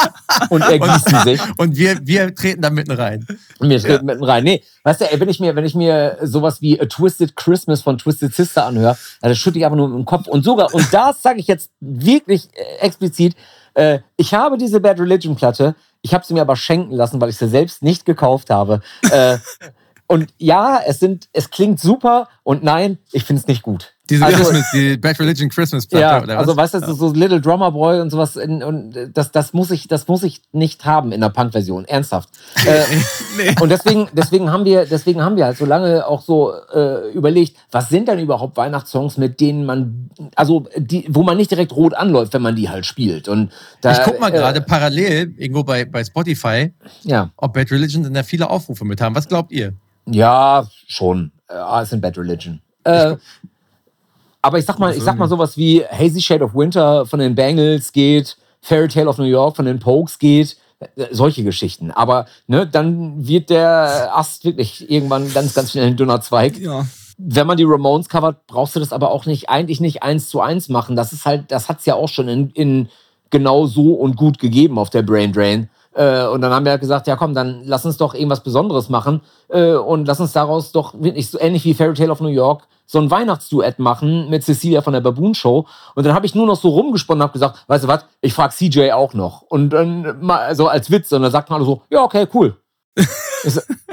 und ergießen und, sich. Und wir, wir treten da mitten rein. Wir treten ja. mitten rein. Nee, weißt du, ey, wenn ich mir, wenn ich mir sowas wie A Twisted Christmas von Twisted Sister anhöre, dann schütte ich einfach nur im Kopf. Und sogar, und das sage ich jetzt wirklich äh, explizit, äh, ich habe diese Bad Religion Platte, ich habe sie mir aber schenken lassen, weil ich sie selbst nicht gekauft habe. äh, und ja, es sind, es klingt super und nein, ich finde es nicht gut. Diese also, Christmas, die Bad Religion Christmas Platte ja, oder was? Also weißt du, so Little Drummer Boy und sowas in, und das, das muss ich, das muss ich nicht haben in der Punk-Version, ernsthaft. äh, nee. Und deswegen, deswegen haben wir, deswegen haben wir halt so lange auch so äh, überlegt, was sind denn überhaupt Weihnachtssongs, mit denen man, also die, wo man nicht direkt rot anläuft, wenn man die halt spielt. Und da, ich guck mal äh, gerade parallel irgendwo bei, bei Spotify, ja. ob Bad Religion denn da viele Aufrufe mit haben. Was glaubt ihr? Ja, schon. Ja, es sind Bad Religion. Äh, aber ich sag mal, ich sag mal sowas wie Hazy Shade of Winter von den Bangles geht, Fairy Tale of New York von den Pokes geht, äh, solche Geschichten. Aber ne, dann wird der Ast wirklich irgendwann ganz, ganz schnell ein dünner Zweig. Ja. Wenn man die Ramones covert, brauchst du das aber auch nicht, eigentlich nicht eins zu eins machen. Das ist halt, das hat's ja auch schon in, in genau so und gut gegeben auf der Brain Drain. Äh, und dann haben wir halt gesagt, ja komm, dann lass uns doch irgendwas Besonderes machen äh, und lass uns daraus doch wirklich so ähnlich wie Fairy Tale of New York so ein Weihnachtsduett machen mit Cecilia von der Baboon Show. Und dann habe ich nur noch so rumgesponnen und habe gesagt, weißt du was, ich frage CJ auch noch. Und dann mal so als Witz. Und dann sagt man alle so, ja, okay, cool.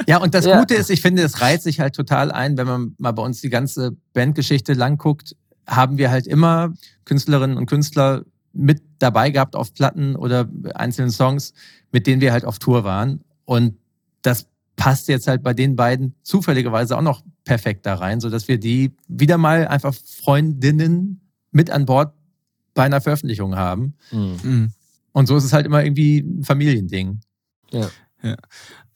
ja, und das ja. Gute ist, ich finde, es reiht sich halt total ein, wenn man mal bei uns die ganze Bandgeschichte lang guckt, haben wir halt immer Künstlerinnen und Künstler mit dabei gehabt auf Platten oder einzelnen Songs, mit denen wir halt auf Tour waren. Und das passt jetzt halt bei den beiden zufälligerweise auch noch perfekt da rein, sodass wir die wieder mal einfach Freundinnen mit an Bord bei einer Veröffentlichung haben. Mhm. Und so ist es halt immer irgendwie ein Familiending. Ja. ja.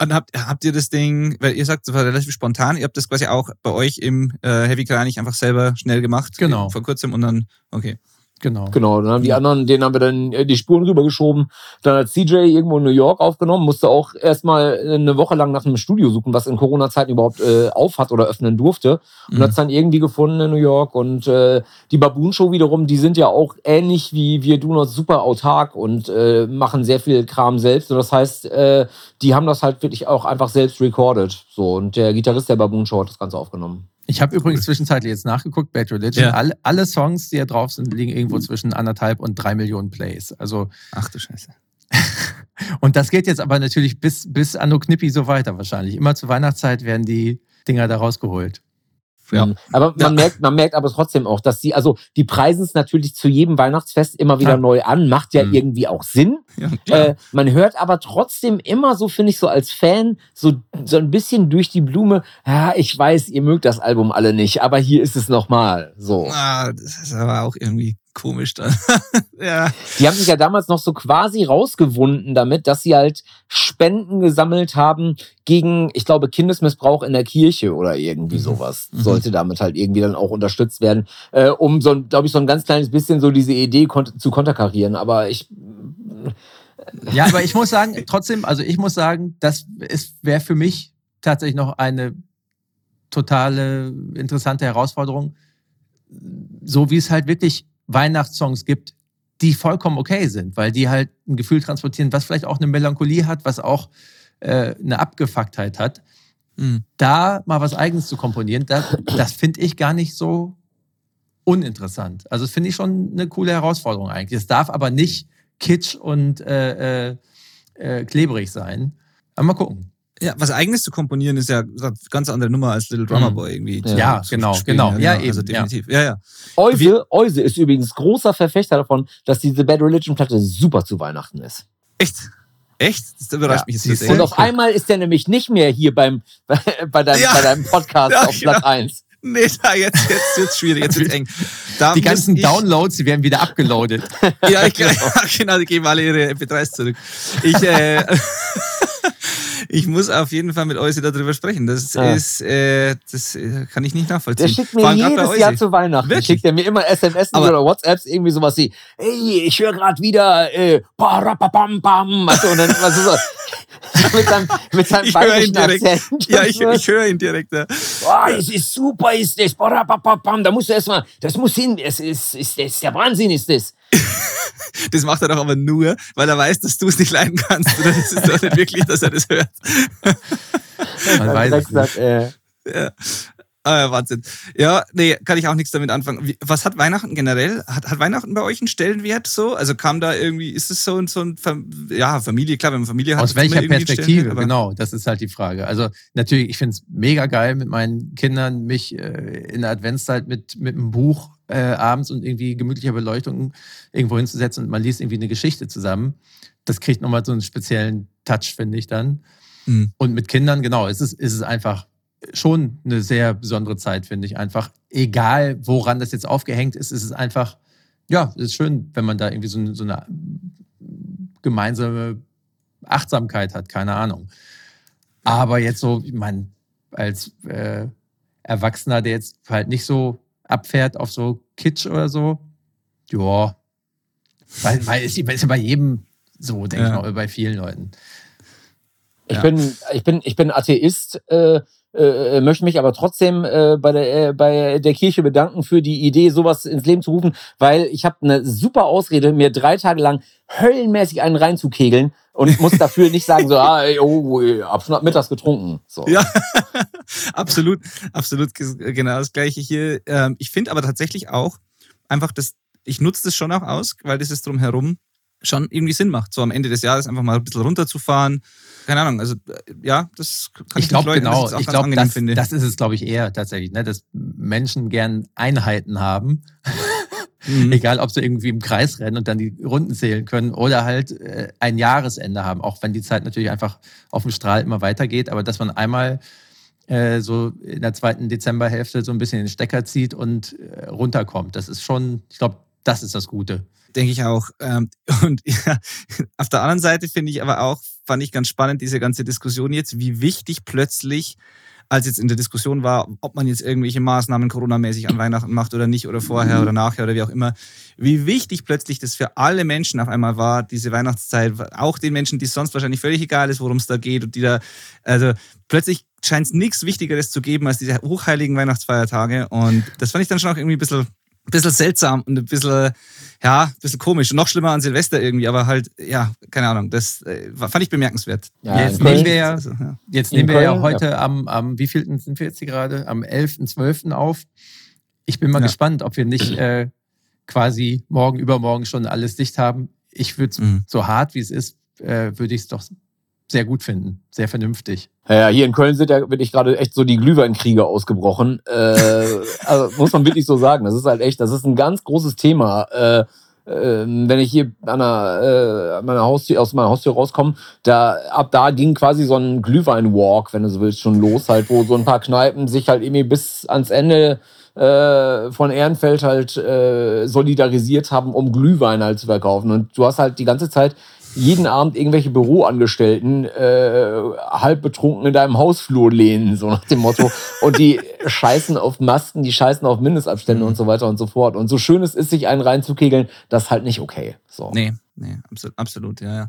Und habt, habt ihr das Ding, weil ihr sagt, es war relativ spontan, ihr habt das quasi auch bei euch im äh, Heavy Kranich einfach selber schnell gemacht. Genau. Vor kurzem und dann, okay. Genau. Genau. Dann haben die anderen, denen haben wir dann äh, die Spuren rübergeschoben. Dann hat CJ irgendwo in New York aufgenommen, musste auch erstmal eine Woche lang nach einem Studio suchen, was in Corona-Zeiten überhaupt äh, auf hat oder öffnen durfte. Und mhm. hat es dann irgendwie gefunden in New York. Und äh, die Baboon Show wiederum, die sind ja auch ähnlich wie wir Do Not super autark und äh, machen sehr viel Kram selbst. Und das heißt, äh, die haben das halt wirklich auch einfach selbst recorded. So. Und der Gitarrist der Baboon Show hat das Ganze aufgenommen. Ich habe übrigens zwischenzeitlich jetzt nachgeguckt, Bad Religion. Ja. Alle, alle, Songs, die da drauf sind, liegen irgendwo zwischen anderthalb und drei Millionen Plays. Also. Ach du Scheiße. und das geht jetzt aber natürlich bis, bis Anno Knippi so weiter wahrscheinlich. Immer zur Weihnachtszeit werden die Dinger da rausgeholt. Ja. Mhm. Aber man ja. merkt, man merkt aber trotzdem auch, dass die, also die preisen es natürlich zu jedem Weihnachtsfest immer wieder ja. neu an, macht ja mhm. irgendwie auch Sinn. Äh, man hört aber trotzdem immer so, finde ich, so als Fan, so, so ein bisschen durch die Blume, ja, ich weiß, ihr mögt das Album alle nicht, aber hier ist es nochmal. So. Ah, das ist aber auch irgendwie komisch dann. ja. Die haben sich ja damals noch so quasi rausgewunden damit, dass sie halt Spenden gesammelt haben gegen, ich glaube, Kindesmissbrauch in der Kirche oder irgendwie mhm. sowas. Mhm. Sollte damit halt irgendwie dann auch unterstützt werden, äh, um so, glaube ich, so ein ganz kleines bisschen so diese Idee kon zu konterkarieren. Aber ich. Ja, aber ich muss sagen, trotzdem, also ich muss sagen, das wäre für mich tatsächlich noch eine totale interessante Herausforderung, so wie es halt wirklich Weihnachtssongs gibt, die vollkommen okay sind, weil die halt ein Gefühl transportieren, was vielleicht auch eine Melancholie hat, was auch äh, eine Abgefucktheit hat. Mhm. Da mal was Eigenes zu komponieren, das, das finde ich gar nicht so uninteressant. Also das finde ich schon eine coole Herausforderung eigentlich. Es darf aber nicht kitsch und äh, äh, äh klebrig sein. Aber mal gucken. Ja, was eigenes zu komponieren ist ja eine ganz andere Nummer als Little Drummer mhm. Boy irgendwie. Ja, ja genau, spielen. genau. Ja, ja, also definitiv. Ja, ja. Euse, Euse ist übrigens großer Verfechter davon, dass diese Bad Religion Platte super zu Weihnachten ist. Echt? Echt? Das überrascht ja. mich jetzt. Und auf einmal ist der nämlich nicht mehr hier beim, bei, bei, deinem, ja. bei deinem Podcast auf Platz genau. 1. Nee, da jetzt, jetzt wird's schwierig, jetzt wird's eng. Da die ganzen ich, Downloads, die werden wieder abgeloadet. ja, ich, genau, die geben alle ihre MP3s zurück. Ich, äh, ich muss auf jeden Fall mit Eusi darüber sprechen. Das ja. ist, äh, das äh, kann ich nicht nachvollziehen. Der schickt mir jedes Jahr zu Weihnachten. Wirklich? Schickt er mir immer SMS oder WhatsApps irgendwie sowas wie, hey, ich höre gerade wieder, äh, bam, bam. Also, und dann, was ist das? mit seinem, mit seinem ich bayerischen Akzent. Ja, ich, ich höre ihn direkt. Ja. Oh, es ist super, ist das. Da musst du erstmal, das muss hin, es ist, ist, ist der Wahnsinn, ist das. Das macht er doch aber nur, weil er weiß, dass du es nicht leiden kannst. Oder das ist doch nicht wirklich, dass er das hört. Man weiß es nicht. Äh, ja. Ah, Wahnsinn. Ja, nee, kann ich auch nichts damit anfangen. Was hat Weihnachten generell? Hat, hat Weihnachten bei euch einen Stellenwert so? Also kam da irgendwie, ist es so, so ein, ja, Familie, klar, wenn man Familie hat. Aus welcher Perspektive? Genau, das ist halt die Frage. Also natürlich, ich finde es mega geil, mit meinen Kindern mich äh, in der Adventszeit mit, mit einem Buch äh, abends und irgendwie gemütlicher Beleuchtung irgendwo hinzusetzen und man liest irgendwie eine Geschichte zusammen. Das kriegt nochmal so einen speziellen Touch, finde ich dann. Mhm. Und mit Kindern, genau, es ist, ist es einfach schon eine sehr besondere Zeit, finde ich einfach. Egal, woran das jetzt aufgehängt ist, ist es einfach, ja, es ist schön, wenn man da irgendwie so, so eine gemeinsame Achtsamkeit hat, keine Ahnung. Aber jetzt so, ich meine, als äh, Erwachsener, der jetzt halt nicht so abfährt auf so Kitsch oder so, ja, weil, weil ist, ist ja bei jedem so, denke ja. ich mal, bei vielen Leuten. Ich, ja. bin, ich, bin, ich bin Atheist, äh, äh, möchte mich aber trotzdem äh, bei, der, äh, bei der Kirche bedanken für die Idee, sowas ins Leben zu rufen, weil ich habe eine super Ausrede, mir drei Tage lang höllenmäßig einen reinzukegeln und muss dafür nicht sagen, so, ah, ey, oh, hab schon mittags getrunken. So. Ja, absolut, absolut genau das Gleiche hier. Ähm, ich finde aber tatsächlich auch einfach, dass ich nutze das schon auch aus, weil das ist drumherum schon irgendwie Sinn macht, so am Ende des Jahres einfach mal ein bisschen runterzufahren. Keine Ahnung, also äh, ja, das kann ich, ich glaube genau. ich glaube, das, das, ist es, glaube ich, eher tatsächlich, ne? dass Menschen gern Einheiten haben. Mhm. Egal, ob sie irgendwie im Kreis rennen und dann die Runden zählen können oder halt äh, ein Jahresende haben, auch wenn die Zeit natürlich einfach auf dem Strahl immer weitergeht, aber dass man einmal äh, so in der zweiten Dezemberhälfte so ein bisschen den Stecker zieht und äh, runterkommt. Das ist schon, ich glaube, das ist das Gute denke ich auch. Ähm, und ja, auf der anderen Seite finde ich aber auch, fand ich ganz spannend, diese ganze Diskussion jetzt, wie wichtig plötzlich, als jetzt in der Diskussion war, ob man jetzt irgendwelche Maßnahmen Corona-mäßig an Weihnachten macht oder nicht oder vorher oder nachher oder wie auch immer, wie wichtig plötzlich das für alle Menschen auf einmal war, diese Weihnachtszeit, auch den Menschen, die es sonst wahrscheinlich völlig egal ist, worum es da geht und die da, also plötzlich scheint es nichts Wichtigeres zu geben als diese hochheiligen Weihnachtsfeiertage und das fand ich dann schon auch irgendwie ein bisschen ein bisschen seltsam und ein bisschen, ja, ein bisschen komisch. Und noch schlimmer an Silvester irgendwie, aber halt, ja, keine Ahnung, das äh, fand ich bemerkenswert. Ja, jetzt nehmen wir ja, also, ja. Jetzt nehmen wir ja heute ja. am, am, wie vielten sind wir jetzt hier gerade? Am 11.12. auf. Ich bin mal ja. gespannt, ob wir nicht äh, quasi morgen, übermorgen schon alles dicht haben. Ich würde mhm. so hart wie es ist, äh, würde ich es doch sehr gut finden. Sehr vernünftig. Ja, hier in Köln sind ja wirklich gerade echt so die Glühweinkriege ausgebrochen. Äh, also muss man wirklich so sagen. Das ist halt echt, das ist ein ganz großes Thema. Äh, äh, wenn ich hier an einer, äh, meiner Haustür, aus meiner Haustür rauskomme, da, ab da ging quasi so ein Glühwein-Walk, wenn du so willst, schon los, halt, wo so ein paar Kneipen sich halt irgendwie bis ans Ende äh, von Ehrenfeld halt äh, solidarisiert haben, um Glühwein halt zu verkaufen. Und du hast halt die ganze Zeit jeden Abend irgendwelche Büroangestellten äh, halb betrunken in deinem Hausflur lehnen, so nach dem Motto. Und die scheißen auf Masken, die scheißen auf Mindestabstände mhm. und so weiter und so fort. Und so schön es ist, sich einen reinzukegeln, das ist halt nicht okay. So. Nee, nee, absolut, absolut ja, ja.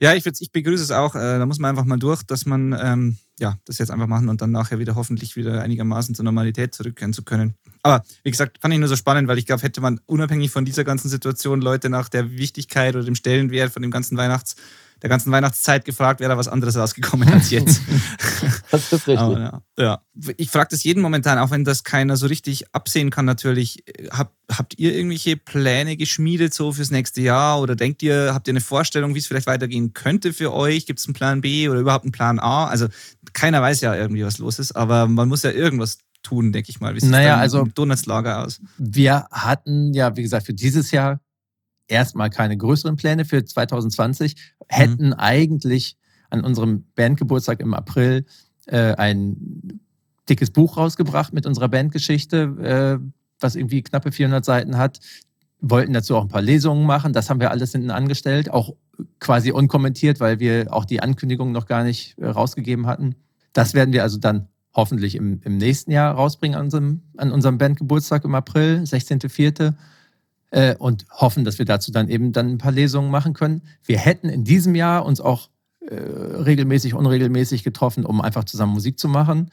Ja, ich, ich begrüße es auch. Äh, da muss man einfach mal durch, dass man ähm, ja, das jetzt einfach machen und dann nachher wieder hoffentlich wieder einigermaßen zur Normalität zurückkehren zu können. Aber wie gesagt, fand ich nur so spannend, weil ich glaube, hätte man unabhängig von dieser ganzen Situation Leute nach der Wichtigkeit oder dem Stellenwert von dem ganzen Weihnachts, der ganzen Weihnachtszeit gefragt, wäre da was anderes rausgekommen als jetzt. das ist richtig. Aber, ja, ja. Ich frage das jeden momentan, auch wenn das keiner so richtig absehen kann, natürlich. Hab, habt ihr irgendwelche Pläne geschmiedet so fürs nächste Jahr oder denkt ihr, habt ihr eine Vorstellung, wie es vielleicht weitergehen könnte für euch? Gibt es einen Plan B oder überhaupt einen Plan A? Also keiner weiß ja irgendwie, was los ist, aber man muss ja irgendwas tun, denke ich mal. Wie sieht naja, also, Donutslager aus? Wir hatten ja, wie gesagt, für dieses Jahr erstmal keine größeren Pläne. Für 2020 hätten mhm. eigentlich an unserem Bandgeburtstag im April äh, ein dickes Buch rausgebracht mit unserer Bandgeschichte, äh, was irgendwie knappe 400 Seiten hat. Wollten dazu auch ein paar Lesungen machen. Das haben wir alles hinten angestellt, auch quasi unkommentiert, weil wir auch die Ankündigung noch gar nicht äh, rausgegeben hatten. Das werden wir also dann hoffentlich im, im nächsten Jahr rausbringen an unserem, an unserem Bandgeburtstag im April, 16.04. Äh, und hoffen, dass wir dazu dann eben dann ein paar Lesungen machen können. Wir hätten in diesem Jahr uns auch äh, regelmäßig, unregelmäßig getroffen, um einfach zusammen Musik zu machen.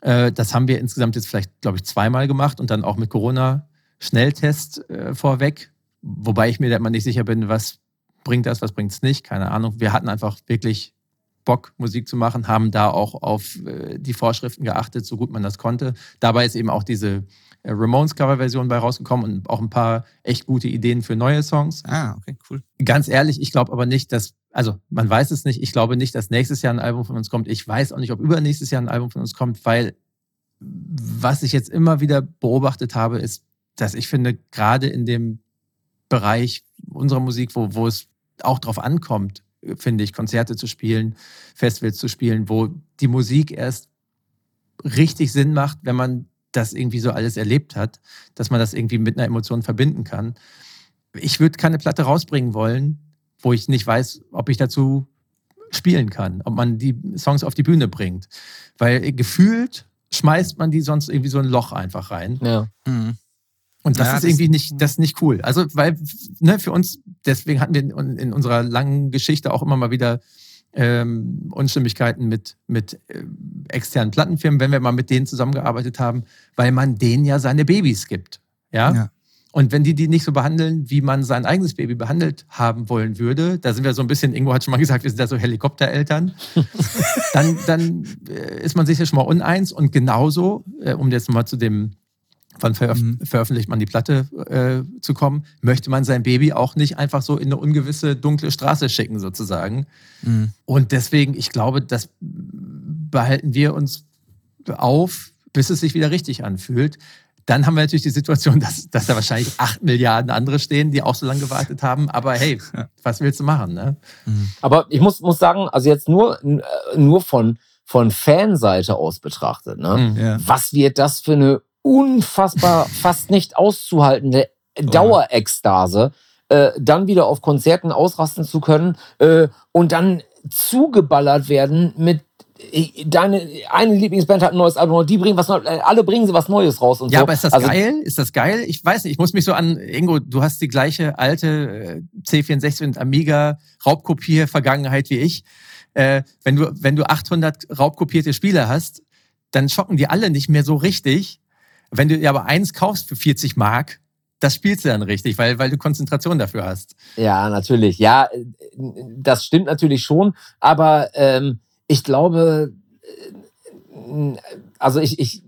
Äh, das haben wir insgesamt jetzt vielleicht, glaube ich, zweimal gemacht und dann auch mit Corona-Schnelltest äh, vorweg. Wobei ich mir da immer nicht sicher bin, was bringt das, was bringt es nicht, keine Ahnung. Wir hatten einfach wirklich Bock, Musik zu machen, haben da auch auf äh, die Vorschriften geachtet, so gut man das konnte. Dabei ist eben auch diese äh, Ramones Coverversion bei rausgekommen und auch ein paar echt gute Ideen für neue Songs. Ah, okay, cool. Ganz ehrlich, ich glaube aber nicht, dass, also man weiß es nicht, ich glaube nicht, dass nächstes Jahr ein Album von uns kommt. Ich weiß auch nicht, ob übernächstes Jahr ein Album von uns kommt, weil was ich jetzt immer wieder beobachtet habe, ist, dass ich finde, gerade in dem Bereich unserer Musik, wo, wo es auch drauf ankommt, finde ich, Konzerte zu spielen, Festivals zu spielen, wo die Musik erst richtig Sinn macht, wenn man das irgendwie so alles erlebt hat, dass man das irgendwie mit einer Emotion verbinden kann. Ich würde keine Platte rausbringen wollen, wo ich nicht weiß, ob ich dazu spielen kann, ob man die Songs auf die Bühne bringt. Weil gefühlt schmeißt man die sonst irgendwie so ein Loch einfach rein. Ja. Mhm. Und das ja, ist irgendwie nicht, das ist nicht cool. Also, weil, ne, für uns, deswegen hatten wir in, in unserer langen Geschichte auch immer mal wieder ähm, Unstimmigkeiten mit, mit äh, externen Plattenfirmen, wenn wir mal mit denen zusammengearbeitet haben, weil man denen ja seine Babys gibt. Ja. ja. Und wenn die die nicht so behandeln, wie man sein eigenes Baby behandelt haben wollen würde, da sind wir so ein bisschen, Ingo hat schon mal gesagt, wir sind ja so Helikoptereltern, dann, dann äh, ist man sich ja schon mal uneins. Und genauso, äh, um jetzt mal zu dem wann veröf mhm. veröffentlicht man die Platte äh, zu kommen, möchte man sein Baby auch nicht einfach so in eine ungewisse dunkle Straße schicken sozusagen. Mhm. Und deswegen, ich glaube, das behalten wir uns auf, bis es sich wieder richtig anfühlt. Dann haben wir natürlich die Situation, dass, dass da wahrscheinlich acht Milliarden andere stehen, die auch so lange gewartet haben. Aber hey, was willst du machen? Ne? Mhm. Aber ich muss, muss sagen, also jetzt nur, nur von, von Fanseite aus betrachtet, ne? Mhm. Ja. was wird das für eine unfassbar, fast nicht auszuhaltende Dauerekstase, äh, dann wieder auf Konzerten ausrasten zu können äh, und dann zugeballert werden mit äh, deine eine Lieblingsband hat ein neues Album, die bringen was Neues, äh, alle bringen sie was Neues raus und ja, so. aber ist das also, geil? Ist das geil? Ich weiß nicht, ich muss mich so an Ingo, du hast die gleiche alte äh, C64 und Amiga Raubkopier Vergangenheit wie ich. Äh, wenn du wenn du 800 raubkopierte Spiele hast, dann schocken die alle nicht mehr so richtig wenn du dir aber eins kaufst für 40 Mark, das spielst du dann richtig, weil, weil du Konzentration dafür hast. Ja, natürlich. Ja, das stimmt natürlich schon. Aber ähm, ich glaube, äh, also ich, ich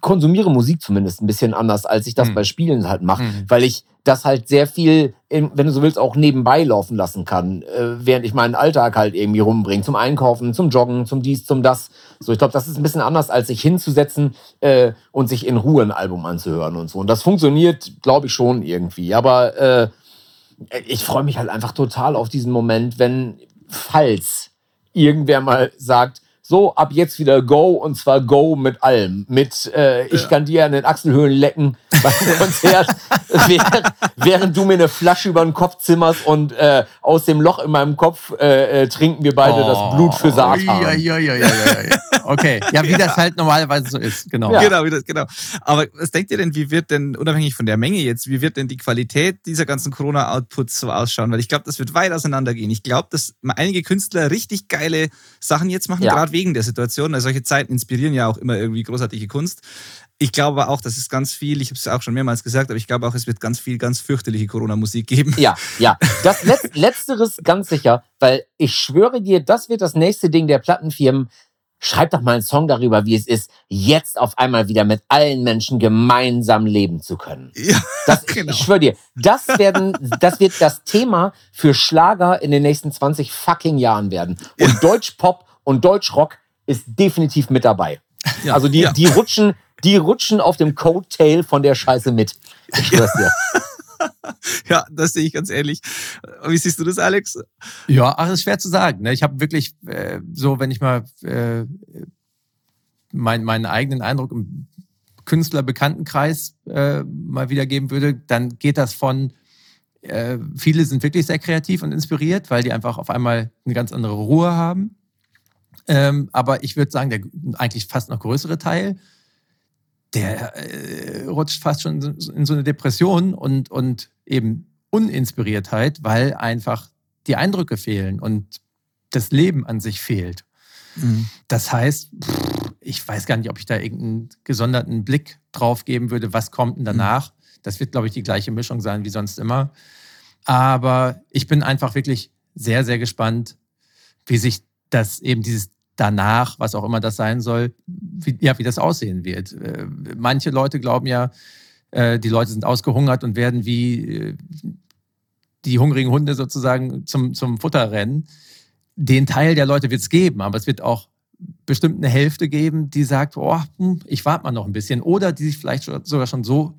konsumiere Musik zumindest ein bisschen anders, als ich das hm. bei Spielen halt mache, hm. weil ich das halt sehr viel, wenn du so willst, auch nebenbei laufen lassen kann, äh, während ich meinen Alltag halt irgendwie rumbringe, zum Einkaufen, zum Joggen, zum dies, zum das. So, ich glaube, das ist ein bisschen anders, als sich hinzusetzen äh, und sich in Ruhe ein Album anzuhören und so. Und das funktioniert, glaube ich, schon irgendwie. Aber äh, ich freue mich halt einfach total auf diesen Moment, wenn, falls irgendwer mal sagt, so ab jetzt wieder Go und zwar Go mit allem. Mit äh, ich ja. kann dir an den Achselhöhlen lecken beim Konzert, während, während, du mir eine Flasche über den Kopf zimmerst und äh, aus dem Loch in meinem Kopf äh, äh trinken wir beide oh, das Blut für Satan. Ja, ja, ja, ja, ja, Okay, ja, wie ja. das halt normalerweise so ist, genau. Ja. Genau, das, genau. Aber was denkt ihr denn, wie wird denn, unabhängig von der Menge jetzt, wie wird denn die Qualität dieser ganzen Corona-Outputs so ausschauen? Weil ich glaube, das wird weit auseinandergehen. Ich glaube, dass einige Künstler richtig geile Sachen jetzt machen, gerade wegen wegen der Situation. Also solche Zeiten inspirieren ja auch immer irgendwie großartige Kunst. Ich glaube auch, das ist ganz viel, ich habe es auch schon mehrmals gesagt, aber ich glaube auch, es wird ganz viel ganz fürchterliche Corona-Musik geben. Ja, ja. Das Letz Letzteres ganz sicher, weil ich schwöre dir, das wird das nächste Ding der Plattenfirmen. Schreib doch mal einen Song darüber, wie es ist, jetzt auf einmal wieder mit allen Menschen gemeinsam leben zu können. Ja, das, genau. Ich schwöre dir, das, werden, das wird das Thema für Schlager in den nächsten 20 fucking Jahren werden. Und ja. Deutschpop und Deutschrock ist definitiv mit dabei. Ja, also die, ja. die, rutschen, die rutschen auf dem Coattail von der Scheiße mit. Ich schwör's dir. ja, das sehe ich ganz ehrlich. Wie siehst du das, Alex? Ja, ach, das ist schwer zu sagen. Ne? Ich habe wirklich äh, so, wenn ich mal äh, mein, meinen eigenen Eindruck im Künstlerbekanntenkreis äh, mal wiedergeben würde, dann geht das von äh, viele sind wirklich sehr kreativ und inspiriert, weil die einfach auf einmal eine ganz andere Ruhe haben. Ähm, aber ich würde sagen, der eigentlich fast noch größere Teil, der äh, rutscht fast schon in so eine Depression und, und eben Uninspiriertheit, weil einfach die Eindrücke fehlen. Und das Leben an sich fehlt. Mhm. Das heißt, ich weiß gar nicht, ob ich da irgendeinen gesonderten Blick drauf geben würde, was kommt denn danach. Mhm. Das wird, glaube ich, die gleiche Mischung sein wie sonst immer. Aber ich bin einfach wirklich sehr, sehr gespannt, wie sich das eben dieses danach, was auch immer das sein soll, wie, ja, wie das aussehen wird. Äh, manche Leute glauben ja, äh, die Leute sind ausgehungert und werden wie äh, die hungrigen Hunde sozusagen zum, zum Futter rennen. Den Teil der Leute wird es geben, aber es wird auch bestimmt eine Hälfte geben, die sagt, oh, ich warte mal noch ein bisschen. Oder die sich vielleicht sogar schon so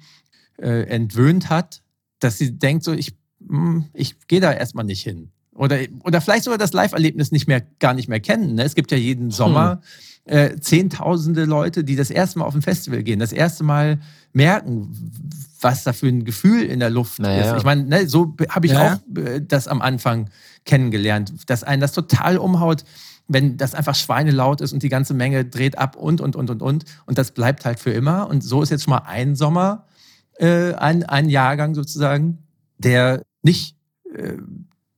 entwöhnt hat, dass sie denkt, so, ich, hm, ich gehe da erstmal nicht hin. Oder, oder vielleicht sogar das Live-Erlebnis nicht mehr, gar nicht mehr kennen. Ne? Es gibt ja jeden Sommer hm. äh, zehntausende Leute, die das erste Mal auf ein Festival gehen, das erste Mal merken, was da für ein Gefühl in der Luft naja. ist. Ich meine, ne, so habe ich ja. auch äh, das am Anfang kennengelernt, dass einen das total umhaut, wenn das einfach schweinelaut ist und die ganze Menge dreht ab und, und, und, und, und. Und das bleibt halt für immer. Und so ist jetzt schon mal ein Sommer, äh, ein, ein Jahrgang sozusagen, der nicht äh,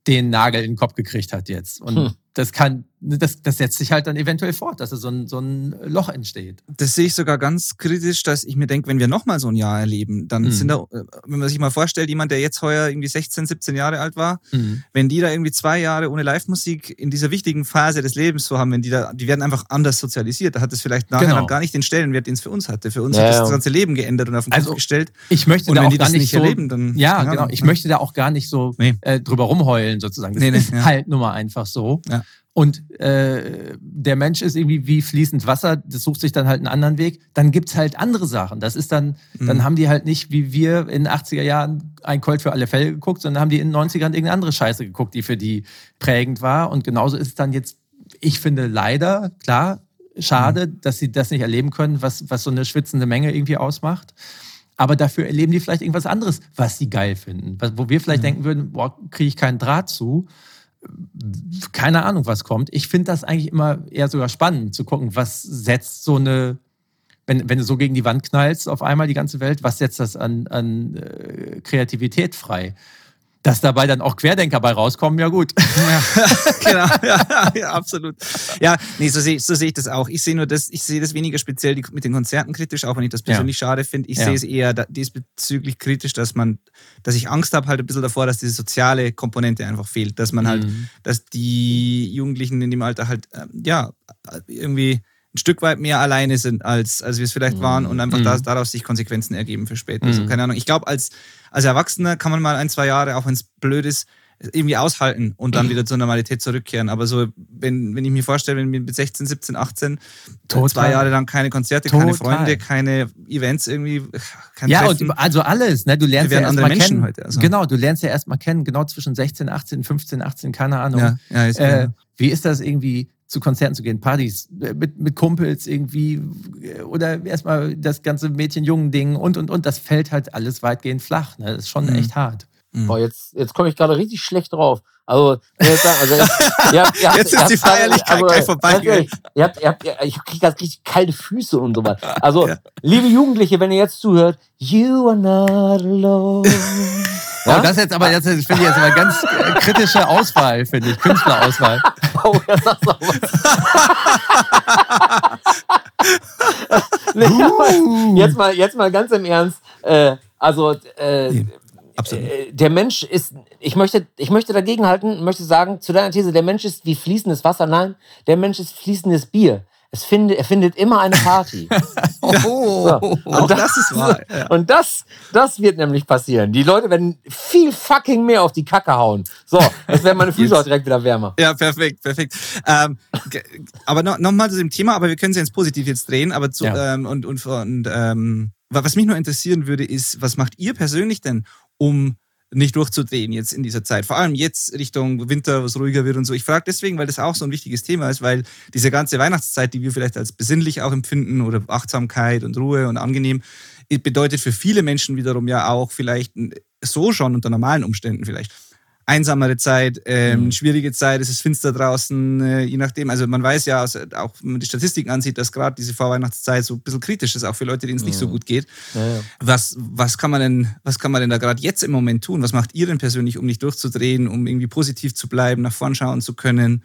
den Nagel in den Kopf gekriegt hat jetzt. Und hm. Das kann, das, das setzt sich halt dann eventuell fort, dass so ein, so ein Loch entsteht. Das sehe ich sogar ganz kritisch, dass ich mir denke, wenn wir nochmal so ein Jahr erleben, dann mhm. sind da, äh, wenn man sich mal vorstellt, jemand, der jetzt heuer irgendwie 16, 17 Jahre alt war, mhm. wenn die da irgendwie zwei Jahre ohne Live-Musik in dieser wichtigen Phase des Lebens so haben, wenn die da, die werden einfach anders sozialisiert. Da hat es vielleicht nachher genau. gar nicht den Stellenwert, den es für uns hatte. Für uns ja, hat das, das ganze Leben geändert und auf den Kopf also, gestellt. Ich möchte und da wenn auch die gar das nicht so, erleben, dann. Ja, genau. Ich möchte da auch gar nicht so nee. äh, drüber rumheulen sozusagen. Das nee, nee, ist ja. halt nur mal einfach so. Ja. Und äh, der Mensch ist irgendwie wie fließend Wasser, das sucht sich dann halt einen anderen Weg. Dann gibt's halt andere Sachen. Das ist dann, mhm. dann haben die halt nicht wie wir in den 80er Jahren ein Colt für alle Fälle geguckt, sondern haben die in den 90ern irgendeine andere Scheiße geguckt, die für die prägend war. Und genauso ist es dann jetzt, ich finde leider, klar, schade, mhm. dass sie das nicht erleben können, was, was so eine schwitzende Menge irgendwie ausmacht. Aber dafür erleben die vielleicht irgendwas anderes, was sie geil finden. Wo wir vielleicht mhm. denken würden, boah, kriege ich keinen Draht zu keine Ahnung, was kommt. Ich finde das eigentlich immer eher sogar spannend zu gucken, was setzt so eine, wenn, wenn du so gegen die Wand knallst auf einmal die ganze Welt, was setzt das an, an äh, Kreativität frei? Dass dabei dann auch Querdenker bei rauskommen, ja gut. Ja, genau, ja, ja, absolut. Ja, nee, so sehe so seh ich das auch. Ich sehe nur das, ich sehe das weniger speziell mit den Konzerten kritisch, auch wenn ich das persönlich ja. schade finde. Ich ja. sehe es eher diesbezüglich kritisch, dass man, dass ich Angst habe halt ein bisschen davor, dass diese soziale Komponente einfach fehlt. Dass man halt, mhm. dass die Jugendlichen in dem Alter halt, ähm, ja, irgendwie ein Stück weit mehr alleine sind, als, als wir es vielleicht waren und einfach mhm. daraus sich Konsequenzen ergeben für später. Also mhm. Also, keine Ahnung. Ich glaube, als, als Erwachsener kann man mal ein, zwei Jahre, auch wenn es blöd ist, irgendwie aushalten und dann mhm. wieder zur Normalität zurückkehren. Aber so, wenn, wenn ich mir vorstelle, wenn wir mit 16, 17, 18 Total. zwei Jahre lang keine Konzerte, Total. keine Freunde, keine Events irgendwie, kein Ja, und also alles, ne? Du lernst ja erstmal kennen. Heute, also. Genau, du lernst ja erstmal kennen, genau zwischen 16, 18, 15, 18, keine Ahnung. Ja, ja, ist äh, wie ist das irgendwie? Zu Konzerten zu gehen, Partys äh, mit, mit Kumpels irgendwie äh, oder erstmal das ganze Mädchen-Jungen-Ding und und und. Das fällt halt alles weitgehend flach. Ne? Das ist schon mhm. echt hart. Mhm. Boah, jetzt, jetzt komme ich gerade richtig schlecht drauf. Also, also ihr habt, ihr habt, jetzt ist die Feierlichkeit also, gleich vorbei. Ihr habt, ihr habt, ich kriege gerade richtig kalte Füße und so weiter. Also, ja. liebe Jugendliche, wenn ihr jetzt zuhört, you are not alone. Ja? Oh, das jetzt aber, jetzt finde ich jetzt aber ganz äh, kritische Auswahl, finde ich, Künstlerauswahl. Oh, ja, sagst auch was. nee, uh. jetzt, mal, jetzt mal ganz im Ernst. Äh, also, äh. Äh, der Mensch ist, ich möchte, ich möchte dagegenhalten, möchte sagen, zu deiner These, der Mensch ist wie fließendes Wasser. Nein, der Mensch ist fließendes Bier. Es finde, er findet immer eine Party. oh, so. das, das, ist wahr. Ja. Und das, das wird nämlich passieren. Die Leute werden viel fucking mehr auf die Kacke hauen. So, jetzt werden meine Füße auch direkt wieder wärmer. Ja, perfekt, perfekt. Ähm, aber nochmal noch, noch zu dem Thema, aber wir können es ja ins Positiv jetzt drehen. Aber zu, ja. ähm, und, und, und ähm, was mich nur interessieren würde, ist, was macht ihr persönlich denn, um nicht durchzudrehen jetzt in dieser Zeit. Vor allem jetzt Richtung Winter, was ruhiger wird und so. Ich frage deswegen, weil das auch so ein wichtiges Thema ist, weil diese ganze Weihnachtszeit, die wir vielleicht als besinnlich auch empfinden oder Achtsamkeit und Ruhe und angenehm, bedeutet für viele Menschen wiederum ja auch vielleicht so schon unter normalen Umständen vielleicht einsamere Zeit, ähm, mhm. schwierige Zeit, es ist finster draußen, äh, je nachdem. Also man weiß ja, auch wenn man die Statistiken ansieht, dass gerade diese Vorweihnachtszeit so ein bisschen kritisch ist, auch für Leute, denen es mhm. nicht so mhm. gut geht. Ja, ja. Was, was, kann man denn, was kann man denn da gerade jetzt im Moment tun? Was macht ihr denn persönlich, um nicht durchzudrehen, um irgendwie positiv zu bleiben, nach vorn schauen zu können?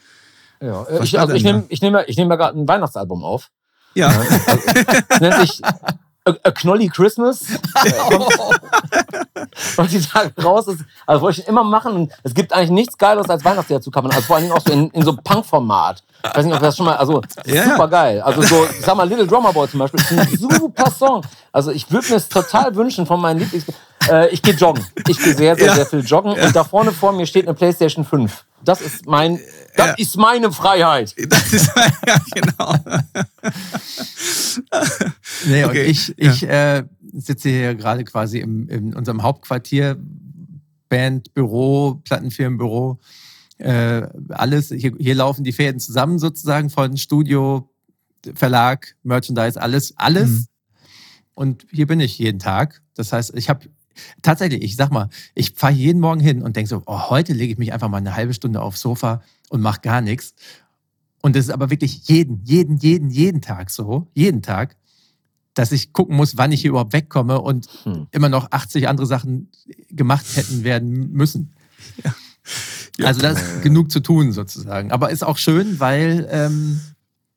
Ja, ich, also ich nehme ich nehm, ich nehm ja gerade ein Weihnachtsalbum auf. Ja. ja also, nennt sich A, A Knolly Christmas. und die Tage raus ist, also wollte ich immer machen. Und es gibt eigentlich nichts Geiles als Weihnachtslieder zu covern. Also vor allen Dingen auch so in, in so Punk-Format. Ich weiß nicht, ob das schon mal, also ja, super geil. Also so, ich sag mal, Little Drummer Boy zum Beispiel, ist ein super Song. Also ich würde mir es total wünschen von meinen Lieblings... Äh, ich gehe joggen. Ich gehe sehr, sehr, ja. sehr viel joggen. Und da vorne vor mir steht eine Playstation 5. Das ist mein, das ja. ist meine Freiheit. Das ist meine, ja, genau. nee, okay. und ich, ich äh, sitze hier gerade quasi im, in unserem Hauptquartier, Band, Büro, Plattenfirmenbüro, äh, alles. Hier, hier laufen die Fäden zusammen sozusagen von Studio, Verlag, Merchandise, alles, alles. Mhm. Und hier bin ich jeden Tag. Das heißt, ich habe tatsächlich, ich sag mal, ich fahre jeden Morgen hin und denke so, oh, heute lege ich mich einfach mal eine halbe Stunde aufs Sofa und mache gar nichts. Und das ist aber wirklich jeden, jeden, jeden, jeden Tag so, jeden Tag, dass ich gucken muss, wann ich hier überhaupt wegkomme und hm. immer noch 80 andere Sachen gemacht hätten werden müssen. Ja. Ja. Also da ist genug zu tun sozusagen. Aber ist auch schön, weil ähm,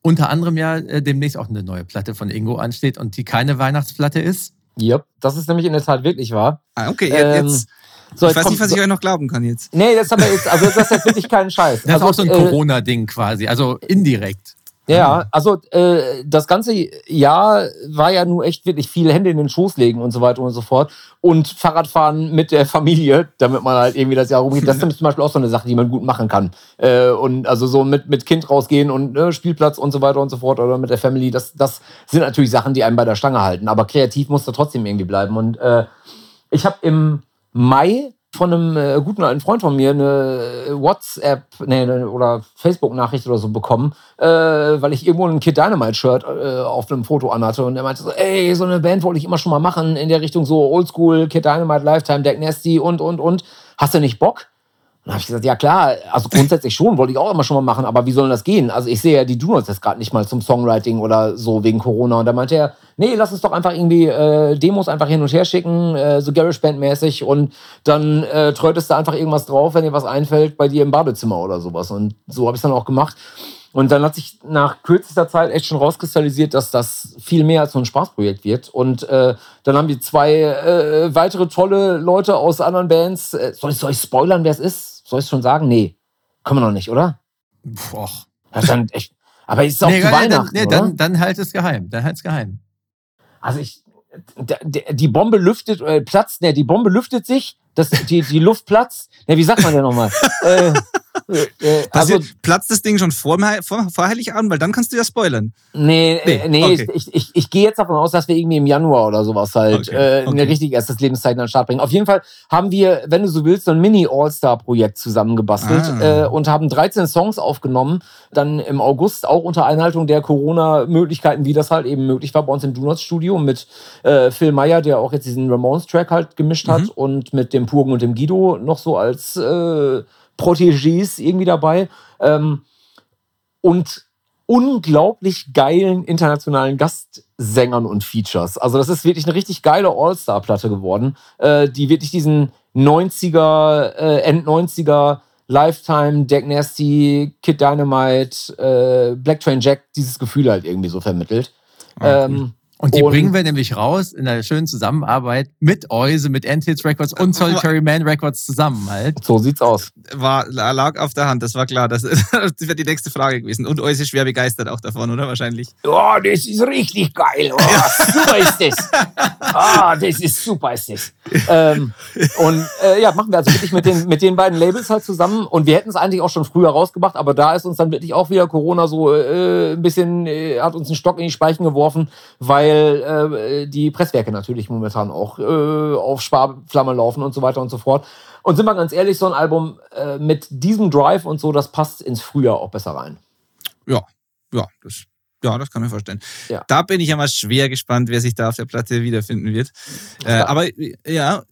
unter anderem ja äh, demnächst auch eine neue Platte von Ingo ansteht und die keine Weihnachtsplatte ist. Yep, das ist nämlich in der Tat wirklich wahr. Ah, okay, ähm, jetzt. So, ich weiß nicht, was ich euch noch glauben kann jetzt. Nee, das, haben wir jetzt, also das ist jetzt wirklich kein Scheiß. Das also, ist auch so ein äh, Corona-Ding quasi, also indirekt. Ja, also äh, das ganze Jahr war ja nur echt wirklich viel Hände in den Schoß legen und so weiter und so fort. Und Fahrradfahren mit der Familie, damit man halt irgendwie das Jahr rumgeht. Das ist zum Beispiel auch so eine Sache, die man gut machen kann. Äh, und also so mit, mit Kind rausgehen und äh, Spielplatz und so weiter und so fort oder mit der Family, das, das sind natürlich Sachen, die einem bei der Stange halten. Aber kreativ muss da trotzdem irgendwie bleiben. Und äh, ich habe im Mai von einem äh, guten alten Freund von mir eine WhatsApp nee, oder Facebook-Nachricht oder so bekommen, äh, weil ich irgendwo ein Kid Dynamite-Shirt äh, auf einem Foto anhatte. Und er meinte so, ey, so eine Band wollte ich immer schon mal machen in der Richtung so Oldschool, Kid Dynamite, Lifetime, Deck Nasty und, und, und. Hast du nicht Bock? Dann habe ich gesagt, ja klar, also grundsätzlich schon, wollte ich auch immer schon mal machen, aber wie soll das gehen? Also ich sehe ja die Donuts jetzt gerade nicht mal zum Songwriting oder so wegen Corona. Und da meinte er, nee, lass uns doch einfach irgendwie äh, Demos einfach hin und her schicken, äh, so GarageBand-mäßig und dann äh, träutest du einfach irgendwas drauf, wenn dir was einfällt, bei dir im Badezimmer oder sowas. Und so habe ich es dann auch gemacht. Und dann hat sich nach kürzester Zeit echt schon rauskristallisiert, dass das viel mehr als so ein Spaßprojekt wird. Und äh, dann haben wir zwei äh, weitere tolle Leute aus anderen Bands. Äh, soll, ich, soll ich spoilern, wer es ist? Soll ich schon sagen? Nee. Können wir noch nicht, oder? Boah. Das dann echt, aber ist es auch nee, zu Weihnachten, dann, nee, dann, dann halt es geheim. Dann halt es geheim. Also ich, die Bombe lüftet, äh, platzt, ne, die Bombe lüftet sich, das, die, die Luft platzt. Ne, wie sagt man denn nochmal? äh, äh, äh, also, platzt das Ding schon vor, vor, vor Heiligabend, weil dann kannst du ja spoilern. Nee, nee, äh, nee okay. ich, ich, ich gehe jetzt davon aus, dass wir irgendwie im Januar oder sowas halt okay. äh, okay. eine richtig erstes Lebenszeichen an den Start bringen. Auf jeden Fall haben wir, wenn du so willst, so ein Mini-All-Star-Projekt zusammengebastelt ah. äh, und haben 13 Songs aufgenommen, dann im August auch unter Einhaltung der Corona-Möglichkeiten, wie das halt eben möglich war bei uns im Donuts-Studio mit äh, Phil Meyer, der auch jetzt diesen Ramones-Track halt gemischt hat mhm. und mit dem Purgen und dem Guido noch so als äh, Protégés irgendwie dabei. Ähm, und unglaublich geilen internationalen Gastsängern und Features. Also das ist wirklich eine richtig geile All-Star-Platte geworden, äh, die wirklich diesen 90er, äh, End 90er Lifetime, Deck Nasty, Kid Dynamite, äh, Black Train Jack dieses Gefühl halt irgendwie so vermittelt. Ah, ähm, und die und bringen wir nämlich raus in einer schönen Zusammenarbeit mit Euse, mit Antilles Records und Solitary Man Records zusammen halt. So sieht's aus. War, lag auf der Hand, das war klar. Das, das wäre die nächste Frage gewesen. Und Euse ist schwer begeistert auch davon, oder? Wahrscheinlich. Oh, das ist richtig geil. Oh, super ist das. Ah, oh, das ist super ist das. Ähm, und äh, ja, machen wir also wirklich mit den, mit den beiden Labels halt zusammen. Und wir hätten es eigentlich auch schon früher rausgebracht, aber da ist uns dann wirklich auch wieder Corona so äh, ein bisschen, äh, hat uns einen Stock in die Speichen geworfen, weil weil äh, die Presswerke natürlich momentan auch äh, auf Sparflamme laufen und so weiter und so fort. Und sind wir ganz ehrlich, so ein Album äh, mit diesem Drive und so, das passt ins Frühjahr auch besser rein. Ja, ja, das, ja, das kann man vorstellen. Ja. Da bin ich ja mal schwer gespannt, wer sich da auf der Platte wiederfinden wird. Äh, aber ja,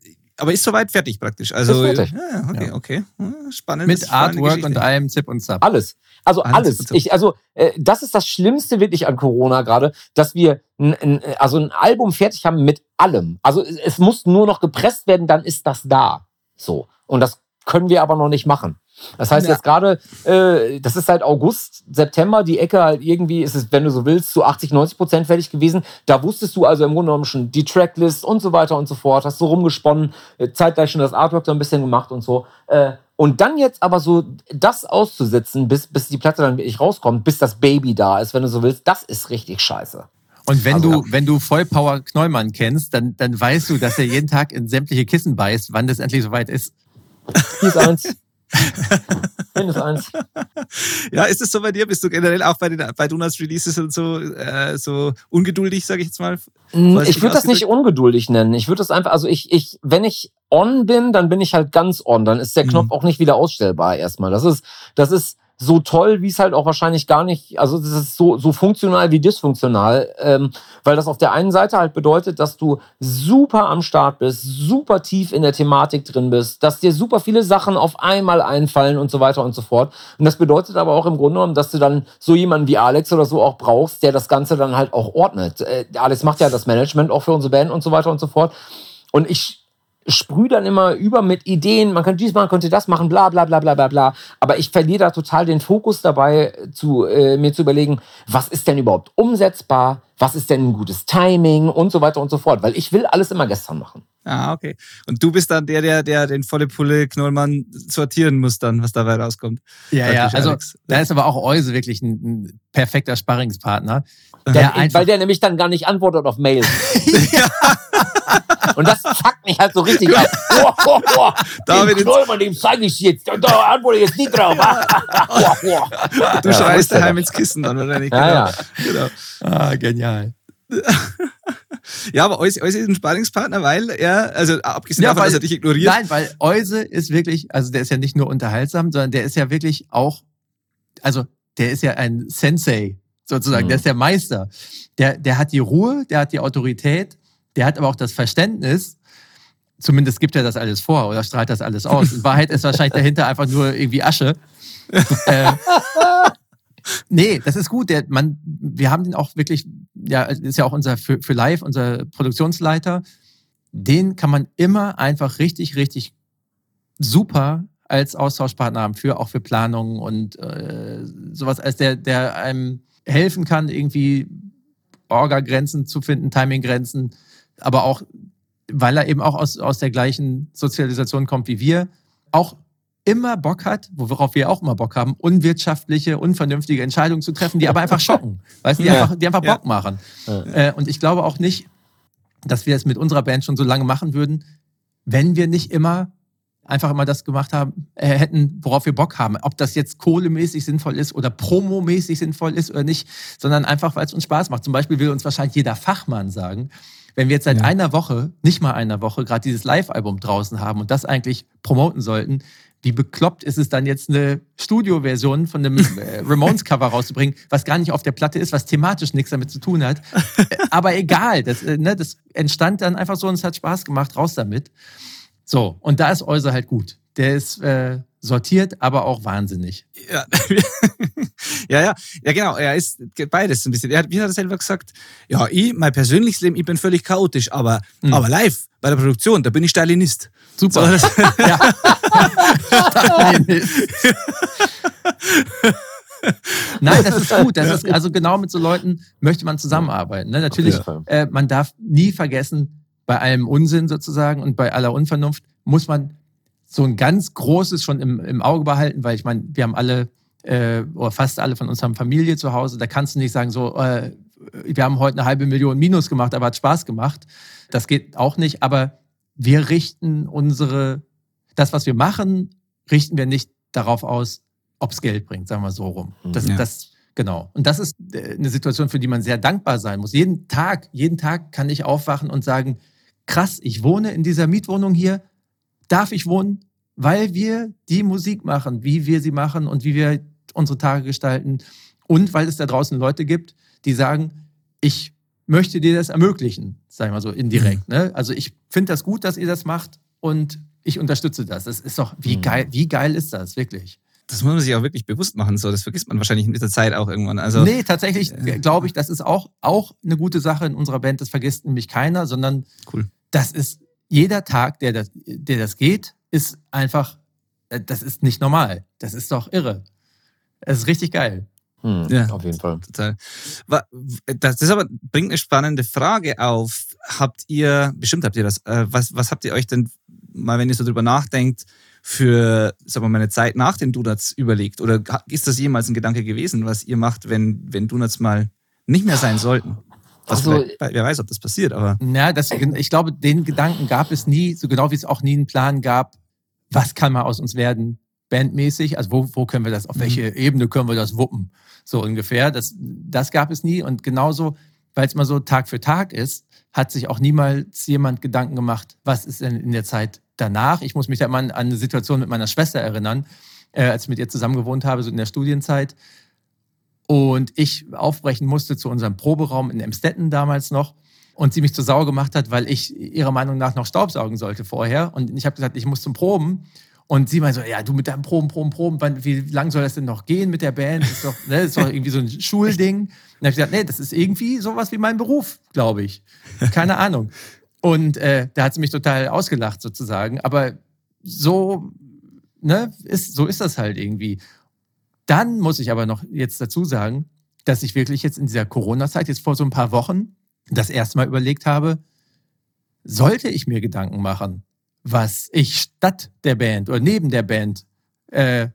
aber ist soweit fertig praktisch. Also, ist fertig. Ja, okay, ja. okay. Spannend. Mit Artwork und allem Zip und Zap. Alles. Also alles. alles. Ich, also äh, das ist das Schlimmste wirklich an Corona gerade, dass wir n, n, also ein Album fertig haben mit allem. Also es muss nur noch gepresst werden, dann ist das da. So. Und das können wir aber noch nicht machen. Das heißt ja. jetzt gerade, äh, das ist seit August, September, die Ecke halt irgendwie, ist es, wenn du so willst, zu 80, 90 Prozent fertig gewesen. Da wusstest du also im Grunde genommen schon die Tracklist und so weiter und so fort, hast so rumgesponnen, äh, zeitgleich schon das Artwork so ein bisschen gemacht und so. Äh, und dann jetzt aber so das auszusitzen, bis, bis die Platte dann wirklich rauskommt, bis das Baby da ist, wenn du so willst, das ist richtig scheiße. Und wenn also, du, wenn du Vollpower Knollmann kennst, dann, dann weißt du, dass er jeden Tag in sämtliche Kissen beißt, wann das endlich soweit ist. Hier ist eins. Mindestens eins. Ja, ist es so bei dir? Bist du generell auch bei, den, bei Donuts Releases und so, äh, so ungeduldig, sage ich jetzt mal? Ich würde das nicht ungeduldig nennen. Ich würde das einfach, also ich, ich, wenn ich on bin, dann bin ich halt ganz on. Dann ist der Knopf mhm. auch nicht wieder ausstellbar erstmal. Das ist, das ist, so toll, wie es halt auch wahrscheinlich gar nicht, also das ist so, so funktional wie dysfunktional, ähm, weil das auf der einen Seite halt bedeutet, dass du super am Start bist, super tief in der Thematik drin bist, dass dir super viele Sachen auf einmal einfallen und so weiter und so fort. Und das bedeutet aber auch im Grunde genommen, dass du dann so jemanden wie Alex oder so auch brauchst, der das Ganze dann halt auch ordnet. Äh, Alex macht ja das Management auch für unsere Band und so weiter und so fort. Und ich sprühe dann immer über mit Ideen, man könnte dies machen, könnte das machen, bla bla bla bla bla bla. Aber ich verliere da total den Fokus dabei, zu, äh, mir zu überlegen, was ist denn überhaupt umsetzbar, was ist denn ein gutes Timing und so weiter und so fort. Weil ich will alles immer gestern machen. Ah, okay. Und du bist dann der, der, der den volle Pulle Knollmann sortieren muss dann, was dabei rauskommt. Ja, ja, also Alex. da ist aber auch Euse wirklich ein, ein perfekter Sparringspartner. Der, der weil der nämlich dann gar nicht antwortet auf Mails. ja. Und das fuckt mich halt so richtig ab. Oh, oh, oh. David den Knollmann, dem zeige ich jetzt. Da antworte ich jetzt nicht drauf. du ja, schreist daheim ins Kissen dann wahrscheinlich. Ja, genau. ja. Genau. Ah, genial. ja, aber Euse, Euse ist ein Sparingspartner, weil er, also abgesehen ja, davon, weil, dass er dich ignoriert. Nein, weil Euse ist wirklich, also der ist ja nicht nur unterhaltsam, sondern der ist ja wirklich auch, also der ist ja ein Sensei sozusagen, mhm. der ist der Meister. Der, der hat die Ruhe, der hat die Autorität, der hat aber auch das Verständnis, zumindest gibt er das alles vor oder strahlt das alles aus. In Wahrheit ist wahrscheinlich dahinter einfach nur irgendwie Asche. äh, nee, das ist gut. Der, man, wir haben den auch wirklich, ja, ist ja auch unser für, für live, unser Produktionsleiter. Den kann man immer einfach richtig, richtig super als Austauschpartner haben, für auch für Planungen und äh, sowas, als der, der einem helfen kann, irgendwie Orga-Grenzen zu finden, Timing-Grenzen, aber auch, weil er eben auch aus, aus der gleichen Sozialisation kommt wie wir, auch immer Bock hat, worauf wir auch immer Bock haben, unwirtschaftliche, unvernünftige Entscheidungen zu treffen, die aber einfach schocken, weißt du, die, ja. einfach, die einfach Bock ja. machen. Ja. Äh, und ich glaube auch nicht, dass wir es mit unserer Band schon so lange machen würden, wenn wir nicht immer einfach immer das gemacht haben, äh, hätten, worauf wir Bock haben. Ob das jetzt kohlemäßig sinnvoll ist oder promomäßig sinnvoll ist oder nicht, sondern einfach, weil es uns Spaß macht. Zum Beispiel will uns wahrscheinlich jeder Fachmann sagen, wenn wir jetzt seit ja. einer Woche, nicht mal einer Woche, gerade dieses Live-Album draußen haben und das eigentlich promoten sollten, wie bekloppt ist es dann jetzt eine Studio-Version von einem äh, Ramones-Cover rauszubringen, was gar nicht auf der Platte ist, was thematisch nichts damit zu tun hat. Aber egal, das, äh, ne, das entstand dann einfach so und es hat Spaß gemacht, raus damit. So, und da ist Euse halt gut. Der ist äh, sortiert, aber auch wahnsinnig. Ja. ja, ja, ja, genau. Er ist beides ein bisschen. Er hat, wie hat er selber gesagt? Ja, ich, mein persönliches Leben, ich bin völlig chaotisch, aber, mhm. aber live bei der Produktion, da bin ich Stalinist. Super. So, ja. Nein, das ist gut. Das ist, also genau mit so Leuten möchte man zusammenarbeiten. Ne? Natürlich, äh, man darf nie vergessen, bei allem Unsinn sozusagen und bei aller Unvernunft muss man so ein ganz großes schon im, im Auge behalten, weil ich meine, wir haben alle äh, oder fast alle von uns haben Familie zu Hause. Da kannst du nicht sagen, so, äh, wir haben heute eine halbe Million Minus gemacht, aber hat Spaß gemacht. Das geht auch nicht. Aber wir richten unsere, das, was wir machen, richten wir nicht darauf aus, ob es Geld bringt, sagen wir so rum. Mhm. Das, ja. das, genau. Und das ist äh, eine Situation, für die man sehr dankbar sein muss. Jeden Tag, jeden Tag kann ich aufwachen und sagen, krass, ich wohne in dieser Mietwohnung hier, darf ich wohnen, weil wir die Musik machen, wie wir sie machen und wie wir unsere Tage gestalten. Und weil es da draußen Leute gibt, die sagen, ich möchte dir das ermöglichen, sagen wir so indirekt. Mhm. Ne? Also ich finde das gut, dass ihr das macht und ich unterstütze das. Das ist doch, wie mhm. geil, wie geil ist das, wirklich? Das muss man sich auch wirklich bewusst machen. So, das vergisst man wahrscheinlich in dieser Zeit auch irgendwann. Also, nee, tatsächlich äh, glaube ich, das ist auch, auch eine gute Sache in unserer Band. Das vergisst nämlich keiner, sondern cool. das ist jeder Tag, der das, der das geht, ist einfach äh, das ist nicht normal. Das ist doch irre. Es ist richtig geil. Hm, ja, auf jeden Fall. Total. Das ist aber, bringt eine spannende Frage auf. Habt ihr, bestimmt habt ihr das, äh, was, was habt ihr euch denn mal, wenn ihr so drüber nachdenkt, für, sagen wir mal, eine Zeit nach den Donuts überlegt? Oder ist das jemals ein Gedanke gewesen, was ihr macht, wenn, wenn Donuts mal nicht mehr sein sollten? Also, wer weiß, ob das passiert, aber. Ja, das, ich glaube, den Gedanken gab es nie, so genau wie es auch nie einen Plan gab, was kann mal aus uns werden, bandmäßig, also wo, wo können wir das, auf mhm. welche Ebene können wir das wuppen, so ungefähr. Das, das gab es nie und genauso, weil es mal so Tag für Tag ist, hat sich auch niemals jemand Gedanken gemacht, was ist denn in der Zeit danach. Ich muss mich da immer an eine Situation mit meiner Schwester erinnern, äh, als ich mit ihr zusammen gewohnt habe, so in der Studienzeit. Und ich aufbrechen musste zu unserem Proberaum in Emstetten damals noch und sie mich zur Sau gemacht hat, weil ich ihrer Meinung nach noch Staubsaugen sollte vorher. Und ich habe gesagt, ich muss zum Proben. Und sie meinte so, ja, du mit deinem Proben, Proben, Proben, wie lang soll das denn noch gehen mit der Band? Das ist doch, ne, das ist doch irgendwie so ein Schulding. Und dann habe ich gesagt, nee, das ist irgendwie sowas wie mein Beruf, glaube ich. Keine Ahnung. Und äh, da hat sie mich total ausgelacht sozusagen. Aber so, ne, ist, so ist das halt irgendwie. Dann muss ich aber noch jetzt dazu sagen, dass ich wirklich jetzt in dieser Corona-Zeit, jetzt vor so ein paar Wochen, das erste Mal überlegt habe, sollte ich mir Gedanken machen, was ich statt der Band oder neben der Band äh,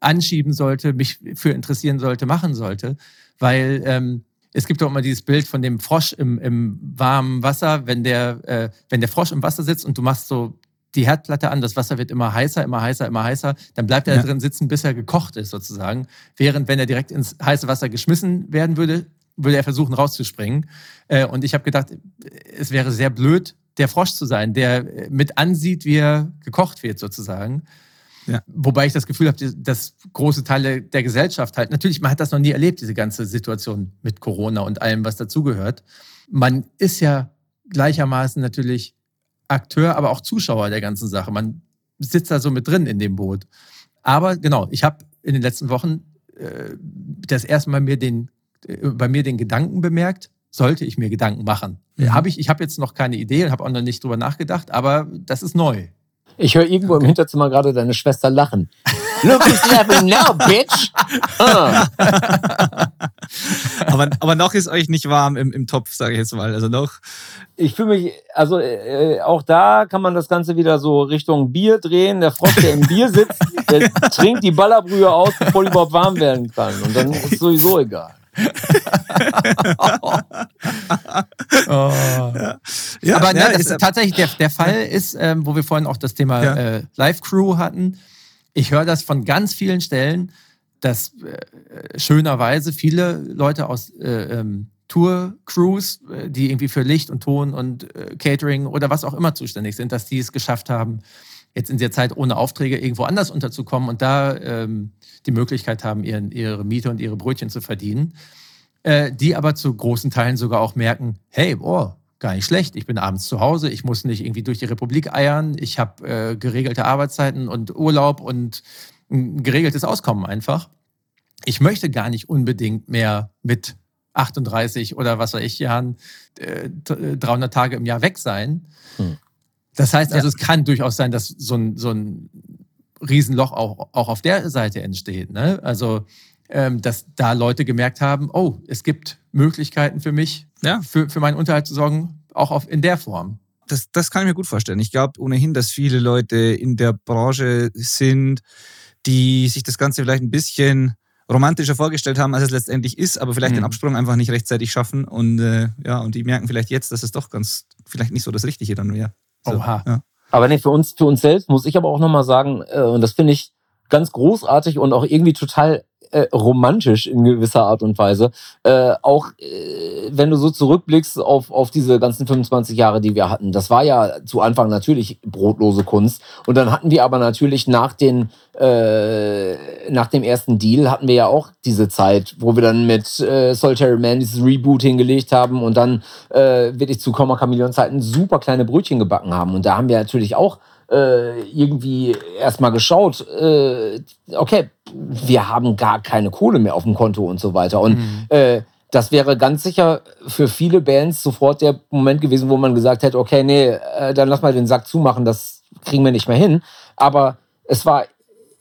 anschieben sollte, mich für interessieren sollte, machen sollte. Weil ähm, es gibt doch immer dieses Bild von dem Frosch im, im warmen Wasser, wenn der, äh, wenn der Frosch im Wasser sitzt und du machst so die Herdplatte an, das Wasser wird immer heißer, immer heißer, immer heißer, dann bleibt er ja. drin sitzen, bis er gekocht ist sozusagen. Während wenn er direkt ins heiße Wasser geschmissen werden würde, würde er versuchen rauszuspringen. Äh, und ich habe gedacht, es wäre sehr blöd, der Frosch zu sein, der mit ansieht, wie er gekocht wird, sozusagen. Ja. Wobei ich das Gefühl habe, dass große Teile der Gesellschaft halt, natürlich, man hat das noch nie erlebt, diese ganze Situation mit Corona und allem, was dazugehört. Man ist ja gleichermaßen natürlich Akteur, aber auch Zuschauer der ganzen Sache. Man sitzt da so mit drin in dem Boot. Aber genau, ich habe in den letzten Wochen äh, das erste Mal mir den, äh, bei mir den Gedanken bemerkt, sollte ich mir Gedanken machen. Mhm. Hab ich ich habe jetzt noch keine Idee und habe auch noch nicht drüber nachgedacht, aber das ist neu. Ich höre irgendwo okay. im Hinterzimmer gerade deine Schwester lachen. Look who's laughing now, bitch! Uh. aber, aber noch ist euch nicht warm im, im Topf, sage ich jetzt mal. Also noch. Ich fühle mich, also äh, auch da kann man das Ganze wieder so Richtung Bier drehen. Der Frosch, der im Bier sitzt, der trinkt die Ballerbrühe aus, bevor die überhaupt warm werden kann. Und dann ist sowieso egal oh. ja. Aber ja, das ist tatsächlich der, der Fall ist, ähm, wo wir vorhin auch das Thema ja. äh, Live-Crew hatten. Ich höre das von ganz vielen Stellen, dass äh, schönerweise viele Leute aus äh, ähm, Tour-Crews, äh, die irgendwie für Licht und Ton und äh, Catering oder was auch immer zuständig sind, dass die es geschafft haben, jetzt in der Zeit ohne Aufträge irgendwo anders unterzukommen und da ähm, die Möglichkeit haben, ihren, ihre Miete und ihre Brötchen zu verdienen, äh, die aber zu großen Teilen sogar auch merken, hey, boah, gar nicht schlecht, ich bin abends zu Hause, ich muss nicht irgendwie durch die Republik eiern, ich habe äh, geregelte Arbeitszeiten und Urlaub und ein geregeltes Auskommen einfach. Ich möchte gar nicht unbedingt mehr mit 38 oder was weiß ich Jahren äh, 300 Tage im Jahr weg sein. Hm. Das heißt also, ja. es kann durchaus sein, dass so ein, so ein Riesenloch auch, auch auf der Seite entsteht. Ne? Also, ähm, dass da Leute gemerkt haben, oh, es gibt Möglichkeiten für mich, ja. für, für meinen Unterhalt zu sorgen, auch auf, in der Form. Das, das kann ich mir gut vorstellen. Ich glaube ohnehin, dass viele Leute in der Branche sind, die sich das Ganze vielleicht ein bisschen romantischer vorgestellt haben, als es letztendlich ist, aber vielleicht mhm. den Absprung einfach nicht rechtzeitig schaffen und äh, ja, und die merken vielleicht jetzt, dass es doch ganz vielleicht nicht so das Richtige dann wäre. So, Oha. Ja. Aber nee, für uns, für uns selbst muss ich aber auch nochmal sagen, äh, und das finde ich ganz großartig und auch irgendwie total äh, romantisch in gewisser Art und Weise. Äh, auch äh, wenn du so zurückblickst auf, auf diese ganzen 25 Jahre, die wir hatten. Das war ja zu Anfang natürlich brotlose Kunst. Und dann hatten wir aber natürlich nach, den, äh, nach dem ersten Deal hatten wir ja auch diese Zeit, wo wir dann mit äh, Solitary Man dieses Reboot hingelegt haben und dann äh, wirklich zu Komma Chameleon Zeiten super kleine Brötchen gebacken haben. Und da haben wir natürlich auch äh, irgendwie erstmal geschaut, äh, okay, wir haben gar keine Kohle mehr auf dem Konto und so weiter. Und mhm. äh, das wäre ganz sicher für viele Bands sofort der Moment gewesen, wo man gesagt hätte, okay, nee, äh, dann lass mal den Sack zumachen, das kriegen wir nicht mehr hin. Aber es war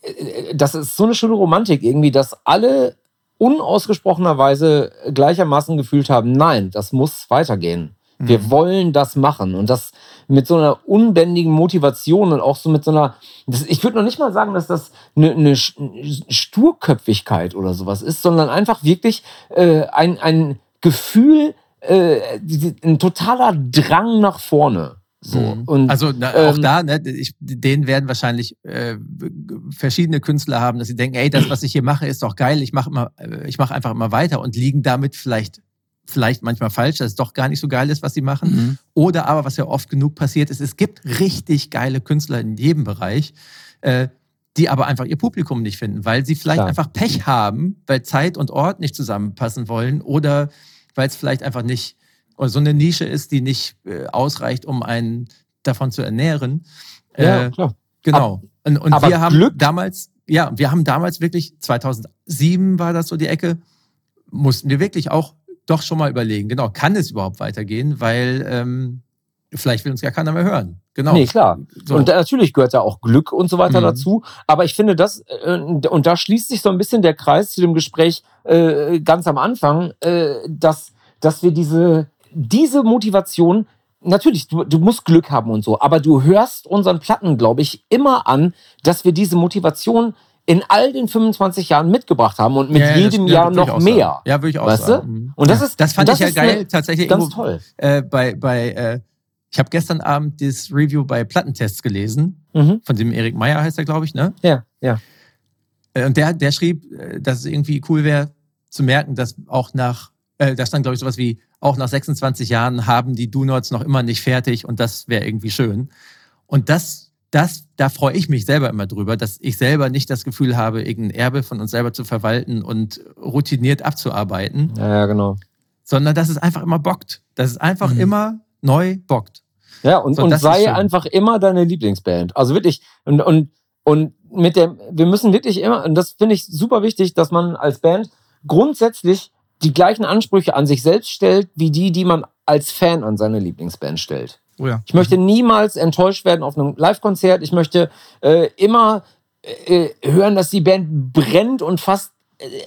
äh, das ist so eine schöne Romantik irgendwie, dass alle unausgesprochenerweise gleichermaßen gefühlt haben, nein, das muss weitergehen. Wir mhm. wollen das machen. Und das mit so einer unbändigen Motivation und auch so mit so einer, das, ich würde noch nicht mal sagen, dass das eine, eine Sturköpfigkeit oder sowas ist, sondern einfach wirklich äh, ein, ein Gefühl, äh, ein totaler Drang nach vorne. So. Mhm. Und, also na, auch ähm, da, ne, ich, denen werden wahrscheinlich äh, verschiedene Künstler haben, dass sie denken, ey, das, was ich hier mache, ist doch geil, ich mache immer, äh, ich mache einfach immer weiter und liegen damit vielleicht vielleicht manchmal falsch, dass es doch gar nicht so geil ist, was sie machen. Mhm. Oder aber, was ja oft genug passiert ist, es gibt richtig geile Künstler in jedem Bereich, äh, die aber einfach ihr Publikum nicht finden, weil sie vielleicht Klar. einfach Pech haben, weil Zeit und Ort nicht zusammenpassen wollen oder weil es vielleicht einfach nicht oder so eine Nische ist, die nicht äh, ausreicht, um einen davon zu ernähren. Ja, äh, klar. Genau. Ab, und, und wir haben Glück damals, ja, wir haben damals wirklich, 2007 war das so die Ecke, mussten wir wirklich auch doch schon mal überlegen, genau, kann es überhaupt weitergehen, weil ähm, vielleicht will uns ja keiner mehr hören. Genau. Nee, klar. So. Und natürlich gehört da auch Glück und so weiter mhm. dazu. Aber ich finde das, äh, und da schließt sich so ein bisschen der Kreis zu dem Gespräch äh, ganz am Anfang, äh, dass, dass wir diese, diese Motivation natürlich, du, du musst Glück haben und so, aber du hörst unseren Platten, glaube ich, immer an, dass wir diese Motivation in all den 25 Jahren mitgebracht haben und mit ja, jedem das, Jahr noch mehr. Sagen. Ja, würde ich auch weißt sagen. Du? Mhm. Und das ist das fand das ich ja geil tatsächlich ganz irgendwo, toll. Äh, bei bei äh, ich habe gestern Abend das Review bei Plattentests gelesen mhm. von dem Erik Meyer heißt er glaube ich ne ja ja äh, und der der schrieb äh, dass es irgendwie cool wäre zu merken dass auch nach äh, da stand glaube ich sowas wie auch nach 26 Jahren haben die Do Nots noch immer nicht fertig und das wäre irgendwie schön und das das, da freue ich mich selber immer drüber, dass ich selber nicht das Gefühl habe, irgendein Erbe von uns selber zu verwalten und routiniert abzuarbeiten. Ja, ja genau. Sondern dass es einfach immer bockt. Dass es einfach mhm. immer neu bockt. Ja, und, so, und sei einfach immer deine Lieblingsband. Also wirklich, und, und, und mit der, wir müssen wirklich immer, und das finde ich super wichtig, dass man als Band grundsätzlich die gleichen Ansprüche an sich selbst stellt, wie die, die man als Fan an seine Lieblingsband stellt. Oh ja. Ich möchte niemals enttäuscht werden auf einem Live-Konzert. Ich möchte äh, immer äh, hören, dass die Band brennt und fast äh,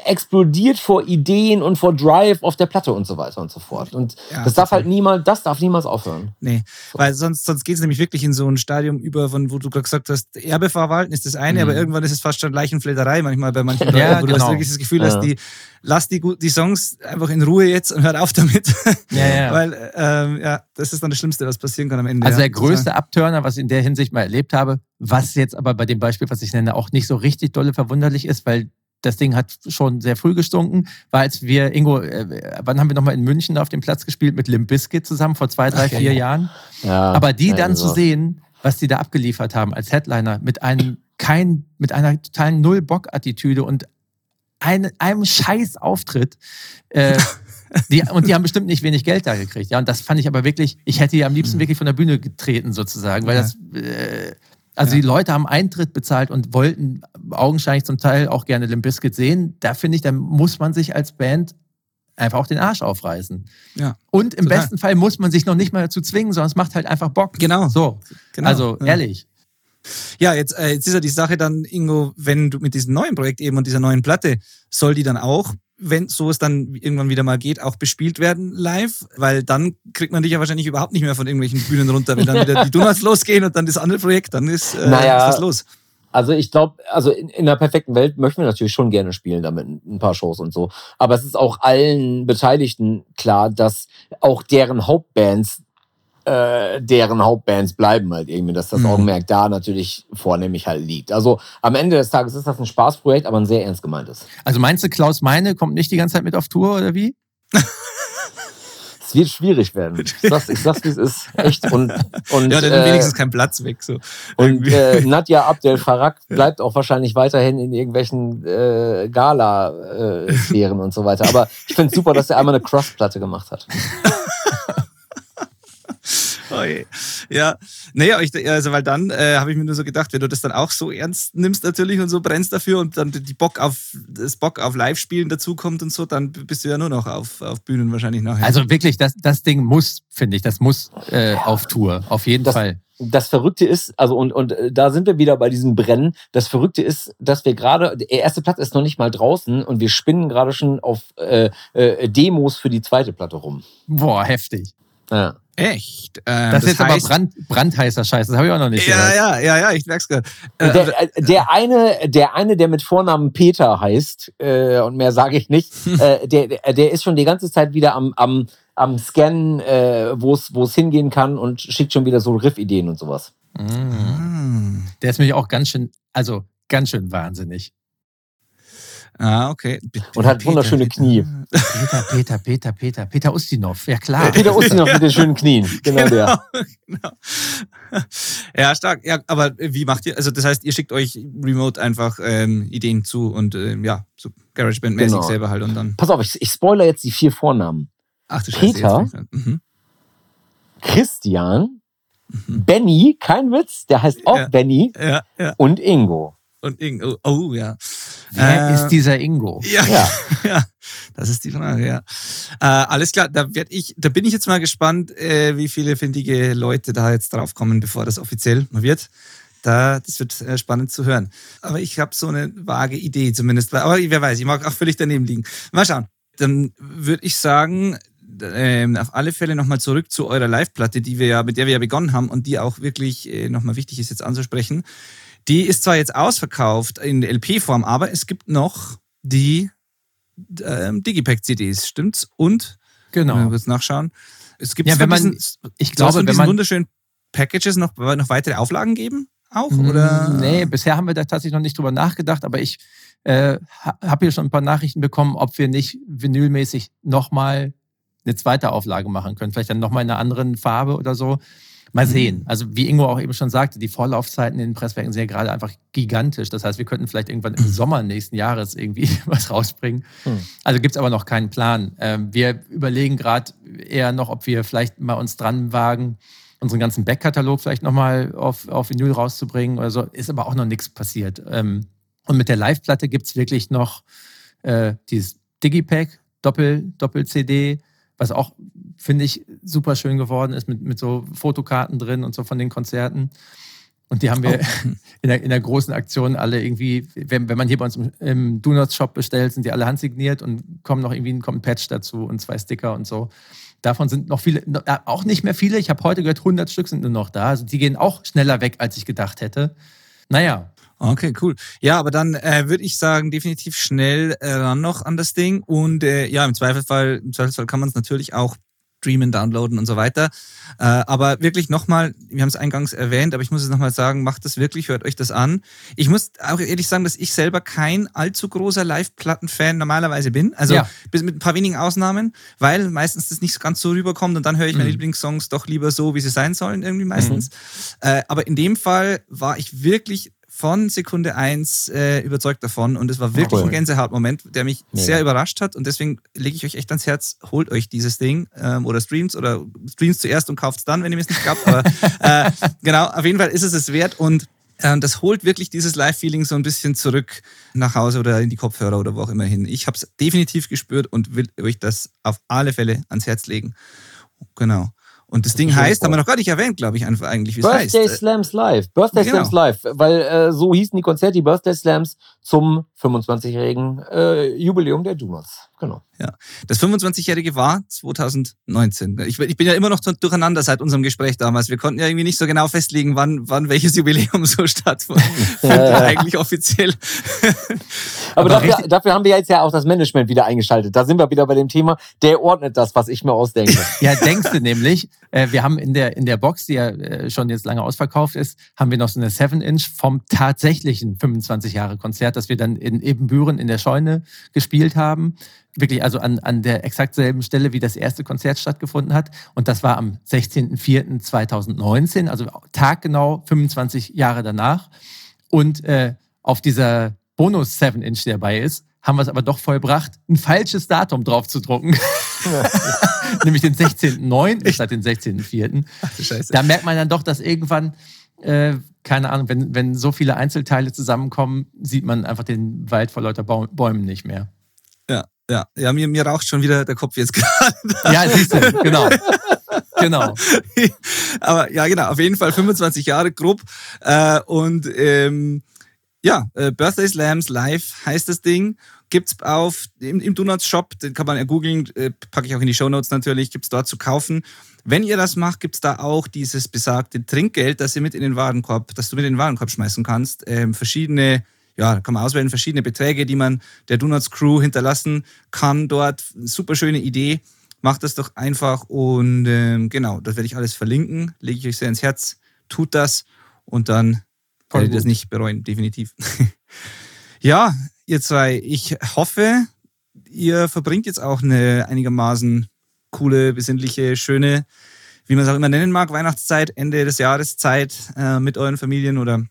explodiert vor Ideen und vor Drive auf der Platte und so weiter und so fort. Und ja, das darf halt niemals, das darf niemals aufhören. Nee, so. weil sonst, sonst geht es nämlich wirklich in so ein Stadium über, von, wo du gerade gesagt hast, Erbe verwalten ist das eine, mhm. aber irgendwann ist es fast schon Leichenfledderei manchmal bei manchen ja, Leuten, wo genau. du hast wirklich das Gefühl, dass die lass die, die Songs einfach in Ruhe jetzt und hört auf damit. Ja, ja. Weil, ähm, ja, das ist dann das Schlimmste, was passieren kann am Ende. Also der größte Abturner, was ich in der Hinsicht mal erlebt habe, was jetzt aber bei dem Beispiel, was ich nenne, auch nicht so richtig dolle verwunderlich ist, weil das Ding hat schon sehr früh gestunken, war als wir, Ingo, äh, wann haben wir nochmal in München auf dem Platz gespielt mit Limp Bizkit zusammen, vor zwei, drei, Ach, vier ja. Jahren. Ja, aber die dann also. zu sehen, was die da abgeliefert haben als Headliner mit einem kein, mit einer totalen Null-Bock-Attitüde und ein, einem scheiß Auftritt. Äh, die, und die haben bestimmt nicht wenig Geld da gekriegt. Ja, und das fand ich aber wirklich, ich hätte die am liebsten mhm. wirklich von der Bühne getreten, sozusagen, weil ja. das. Äh, also ja. die Leute haben Eintritt bezahlt und wollten augenscheinlich zum Teil auch gerne Limp Bizkit sehen. Da finde ich, da muss man sich als Band einfach auch den Arsch aufreißen. Ja, und im total. besten Fall muss man sich noch nicht mal dazu zwingen, sondern es macht halt einfach Bock. Genau. So. Genau. Also ja. ehrlich. Ja, jetzt, äh, jetzt ist ja die Sache dann, Ingo, wenn du mit diesem neuen Projekt eben und dieser neuen Platte, soll die dann auch, wenn so es dann irgendwann wieder mal geht, auch bespielt werden live? Weil dann kriegt man dich ja wahrscheinlich überhaupt nicht mehr von irgendwelchen Bühnen runter, wenn dann wieder die Donuts losgehen und dann das andere Projekt, dann ist, äh, naja, ist das los. Also ich glaube, also in, in der perfekten Welt möchten wir natürlich schon gerne spielen damit ein paar Shows und so. Aber es ist auch allen Beteiligten klar, dass auch deren Hauptbands äh, deren Hauptbands bleiben halt irgendwie, dass das mhm. Augenmerk da natürlich vornehmlich halt liegt. Also am Ende des Tages ist das ein Spaßprojekt, aber ein sehr ernst gemeintes. Also meinst du, Klaus Meine kommt nicht die ganze Zeit mit auf Tour oder wie? es wird schwierig werden. Ich sag's, ich sag's wie es ist. Echt. Und, und, ja, dann äh, wenigstens kein Platz weg. So. Und äh, Nadja Abdel Farag bleibt auch wahrscheinlich weiterhin in irgendwelchen äh, Gala-Sphären äh, und so weiter. Aber ich finde super, dass er einmal eine Cross-Platte gemacht hat. Oh ja, naja, ich, also weil dann äh, habe ich mir nur so gedacht, wenn du das dann auch so ernst nimmst natürlich und so brennst dafür und dann die Bock auf das Bock auf Live-Spielen dazukommt und so, dann bist du ja nur noch auf, auf Bühnen wahrscheinlich nachher. Also wirklich, das, das Ding muss, finde ich, das muss äh, auf Tour, auf jeden das, Fall. das Verrückte ist, also und, und äh, da sind wir wieder bei diesem Brennen. Das Verrückte ist, dass wir gerade, der erste Platz ist noch nicht mal draußen und wir spinnen gerade schon auf äh, äh, Demos für die zweite Platte rum. Boah, heftig. Ja. Echt? Ähm, das, ist jetzt heißt, aber Brand, brandheißer Scheiß, das habe ich auch noch nicht ja, gehört. Ja, ja, ja, ich merk's gerade. Äh, der, äh, der, eine, der eine, der mit Vornamen Peter heißt, äh, und mehr sage ich nicht, äh, der, der ist schon die ganze Zeit wieder am, am, am Scannen, äh, wo es hingehen kann und schickt schon wieder so Riff-Ideen und sowas. Mm. Der ist nämlich auch ganz schön, also ganz schön wahnsinnig. Ah, okay. Und hat wunderschöne Peter, Knie. Peter, Peter, Peter, Peter, Peter Ustinov, ja klar. Peter Ustinov mit den schönen Knien, genau, genau der. Genau. Ja, stark. Ja, aber wie macht ihr, also das heißt, ihr schickt euch remote einfach ähm, Ideen zu und ähm, ja, so GarageBand-mäßig genau. selber halt und dann. Pass auf, ich, ich spoiler jetzt die vier Vornamen. Ach, du Peter, mhm. Christian, mhm. Benny, kein Witz, der heißt auch ja. Benny ja, ja. und Ingo und Ingo. Oh, oh ja. Wer äh, ist dieser Ingo? Ja, ja, ja. Das ist die Frage, ja. Äh, alles klar, da werd ich, da bin ich jetzt mal gespannt, äh, wie viele findige Leute da jetzt draufkommen, bevor das offiziell wird. Da, das wird äh, spannend zu hören. Aber ich habe so eine vage Idee zumindest. Aber wer weiß, ich mag auch völlig daneben liegen. Mal schauen. Dann würde ich sagen, ähm, auf alle Fälle nochmal zurück zu eurer Live-Platte, die wir ja, mit der wir ja begonnen haben und die auch wirklich äh, nochmal wichtig ist jetzt anzusprechen. Die ist zwar jetzt ausverkauft in LP-Form, aber es gibt noch die ähm, Digipack-CDs, stimmt's? Und, genau. wir kurz nachschauen, es gibt ja, wenn man, diesen, ich glaube, wenn man wunderschönen Packages noch, noch weitere Auflagen geben? Auch? Mm, oder? Nee, bisher haben wir da tatsächlich noch nicht drüber nachgedacht, aber ich äh, habe hier schon ein paar Nachrichten bekommen, ob wir nicht vinylmäßig nochmal eine zweite Auflage machen können. Vielleicht dann nochmal in einer anderen Farbe oder so. Mal mhm. sehen. Also wie Ingo auch eben schon sagte, die Vorlaufzeiten in den Presswerken sind ja gerade einfach gigantisch. Das heißt, wir könnten vielleicht irgendwann im Sommer nächsten Jahres irgendwie was rausbringen. Hm. Also gibt es aber noch keinen Plan. Ähm, wir überlegen gerade eher noch, ob wir vielleicht mal uns dran wagen, unseren ganzen Backkatalog vielleicht nochmal auf, auf Vinyl rauszubringen oder so. Ist aber auch noch nichts passiert. Ähm, und mit der Live-Platte gibt es wirklich noch äh, dieses Digipack, Doppel-CD, Doppel was auch, finde ich, super schön geworden ist mit, mit so Fotokarten drin und so von den Konzerten. Und die haben wir oh. in, der, in der großen Aktion alle irgendwie, wenn, wenn man hier bei uns im, im Donuts Shop bestellt, sind die alle handsigniert und kommen noch irgendwie ein Patch dazu und zwei Sticker und so. Davon sind noch viele, auch nicht mehr viele. Ich habe heute gehört, 100 Stück sind nur noch da. Also die gehen auch schneller weg, als ich gedacht hätte. Naja, Okay, cool. Ja, aber dann äh, würde ich sagen, definitiv schnell äh, ran noch an das Ding. Und äh, ja, im Zweifelsfall, im Zweifelsfall kann man es natürlich auch streamen, downloaden und so weiter. Äh, aber wirklich nochmal, wir haben es eingangs erwähnt, aber ich muss es nochmal sagen, macht das wirklich, hört euch das an. Ich muss auch ehrlich sagen, dass ich selber kein allzu großer Live-Platten-Fan normalerweise bin. Also ja. bis mit ein paar wenigen Ausnahmen, weil meistens das nicht ganz so rüberkommt und dann höre ich meine mhm. Lieblingssongs doch lieber so, wie sie sein sollen, irgendwie meistens. Mhm. Äh, aber in dem Fall war ich wirklich von Sekunde eins äh, überzeugt davon und es war wirklich cool. ein Gänsehautmoment, der mich Mega. sehr überrascht hat und deswegen lege ich euch echt ans Herz, holt euch dieses Ding ähm, oder streams oder streams zuerst und kauft es dann, wenn ihr es nicht glaubt, aber äh, genau, auf jeden Fall ist es es wert und äh, das holt wirklich dieses Live-Feeling so ein bisschen zurück nach Hause oder in die Kopfhörer oder wo auch immer hin. Ich habe es definitiv gespürt und will euch das auf alle Fälle ans Herz legen. Genau. Und das, das Ding heißt, haben wir noch gar nicht erwähnt, glaube ich, einfach eigentlich, wie es heißt. Birthday Slams Live. Birthday genau. Slams Live. Weil äh, so hießen die Konzerte, die Birthday Slams zum 25-jährigen äh, Jubiläum der Donuts. Genau. Ja. Das 25-jährige war 2019. Ich, ich, bin ja immer noch durcheinander seit unserem Gespräch damals. Wir konnten ja irgendwie nicht so genau festlegen, wann, wann welches Jubiläum so stattfindet. ja. eigentlich offiziell. Aber, Aber dafür, dafür, haben wir jetzt ja auch das Management wieder eingeschaltet. Da sind wir wieder bei dem Thema, der ordnet das, was ich mir ausdenke. ja, denkst du nämlich, äh, wir haben in der, in der Box, die ja äh, schon jetzt lange ausverkauft ist, haben wir noch so eine 7-Inch vom tatsächlichen 25-Jahre-Konzert, das wir dann in Ebenbüren in der Scheune gespielt haben wirklich also an, an der exakt selben Stelle, wie das erste Konzert stattgefunden hat. Und das war am 16.04.2019, also taggenau 25 Jahre danach. Und äh, auf dieser Bonus 7-Inch, der dabei ist, haben wir es aber doch vollbracht, ein falsches Datum drauf zu drucken. Ja. Nämlich den 16.09. statt den 16.04. Da merkt man dann doch, dass irgendwann, äh, keine Ahnung, wenn, wenn so viele Einzelteile zusammenkommen, sieht man einfach den Wald vor lauter Bäumen nicht mehr. Ja, ja, ja, mir, mir raucht schon wieder der Kopf jetzt gerade. Ja, siehst du, genau. genau. Aber ja, genau, auf jeden Fall 25 Jahre grob. Äh, und ähm, ja, äh, Birthday Slams live heißt das Ding. Gibt's auf im, im Donuts Shop, den kann man ja googeln, äh, packe ich auch in die Show Notes natürlich, gibt's dort zu kaufen. Wenn ihr das macht, gibt's da auch dieses besagte Trinkgeld, das ihr mit in den Warenkorb, das du mit in den Warenkorb schmeißen kannst. Ähm, verschiedene ja, da kann man auswählen, verschiedene Beträge, die man der Donuts Crew hinterlassen kann dort. Super schöne Idee. Macht das doch einfach und ähm, genau, das werde ich alles verlinken. Lege ich euch sehr ins Herz. Tut das und dann werdet ihr das nicht bereuen, definitiv. ja, ihr zwei, ich hoffe, ihr verbringt jetzt auch eine einigermaßen coole, besinnliche, schöne, wie man es auch immer nennen mag, Weihnachtszeit, Ende des Jahres Zeit äh, mit euren Familien oder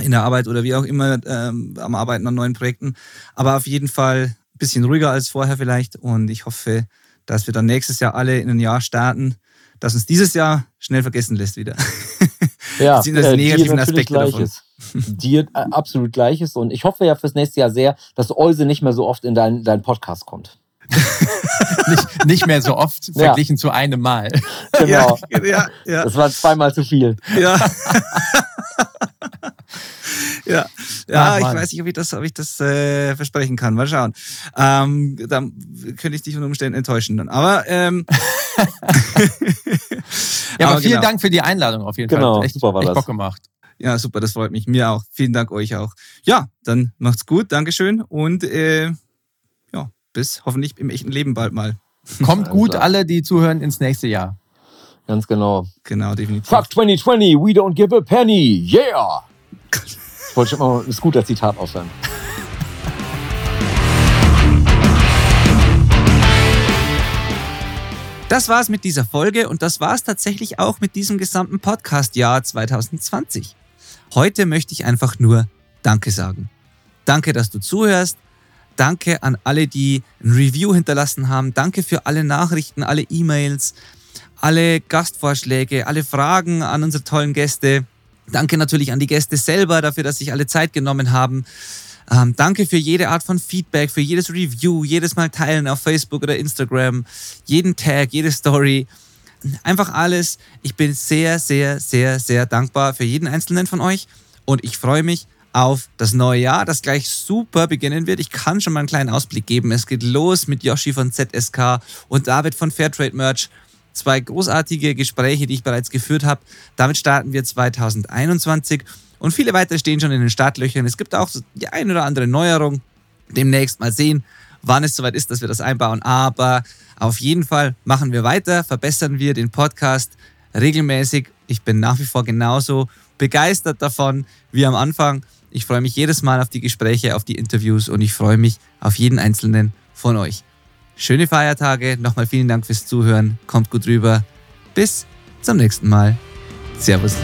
in der Arbeit oder wie auch immer ähm, am Arbeiten an neuen Projekten. Aber auf jeden Fall ein bisschen ruhiger als vorher vielleicht. Und ich hoffe, dass wir dann nächstes Jahr alle in ein Jahr starten, das uns dieses Jahr schnell vergessen lässt wieder. Ja, das äh, negativen Aspekte davon. Dir äh, absolut gleiches. Und ich hoffe ja fürs nächste Jahr sehr, dass Euse nicht mehr so oft in deinen dein Podcast kommt. nicht, nicht mehr so oft ja. verglichen zu einem Mal. Genau. Ja, ja, ja. Das war zweimal zu viel. Ja. Ja, ja Ach, ich weiß nicht, ob ich das, ob ich das äh, versprechen kann. Mal schauen. Ähm, dann könnte ich dich unter Umständen enttäuschen dann. Aber, ähm, ja, aber, aber vielen genau. Dank für die Einladung auf jeden genau, Fall. Echt, super war echt das. Bock gemacht. Ja, super, das freut mich. Mir auch. Vielen Dank euch auch. Ja, dann macht's gut. Dankeschön. Und äh, ja, bis hoffentlich im echten Leben bald mal. Kommt gut alle, die zuhören, ins nächste Jahr. Ganz genau. Genau, definitiv. Fuck 2020, we don't give a penny. Yeah! Ich wollte schon mal ein Scooter-Zitat aufhören. Das war's mit dieser Folge und das war's tatsächlich auch mit diesem gesamten Podcast-Jahr 2020. Heute möchte ich einfach nur Danke sagen. Danke, dass du zuhörst. Danke an alle, die ein Review hinterlassen haben. Danke für alle Nachrichten, alle E-Mails, alle Gastvorschläge, alle Fragen an unsere tollen Gäste. Danke natürlich an die Gäste selber dafür, dass sich alle Zeit genommen haben. Ähm, danke für jede Art von Feedback, für jedes Review, jedes Mal teilen auf Facebook oder Instagram, jeden Tag, jede Story. Einfach alles. Ich bin sehr, sehr, sehr, sehr dankbar für jeden einzelnen von euch und ich freue mich auf das neue Jahr, das gleich super beginnen wird. Ich kann schon mal einen kleinen Ausblick geben. Es geht los mit Yoshi von ZSK und David von Fairtrade Merch zwei großartige Gespräche, die ich bereits geführt habe. Damit starten wir 2021 und viele weitere stehen schon in den Startlöchern. Es gibt auch die ein oder andere Neuerung. Demnächst mal sehen, wann es soweit ist, dass wir das einbauen. Aber auf jeden Fall machen wir weiter, verbessern wir den Podcast regelmäßig. Ich bin nach wie vor genauso begeistert davon wie am Anfang. Ich freue mich jedes Mal auf die Gespräche, auf die Interviews und ich freue mich auf jeden einzelnen von euch. Schöne Feiertage. Nochmal vielen Dank fürs Zuhören. Kommt gut rüber. Bis zum nächsten Mal. Servus.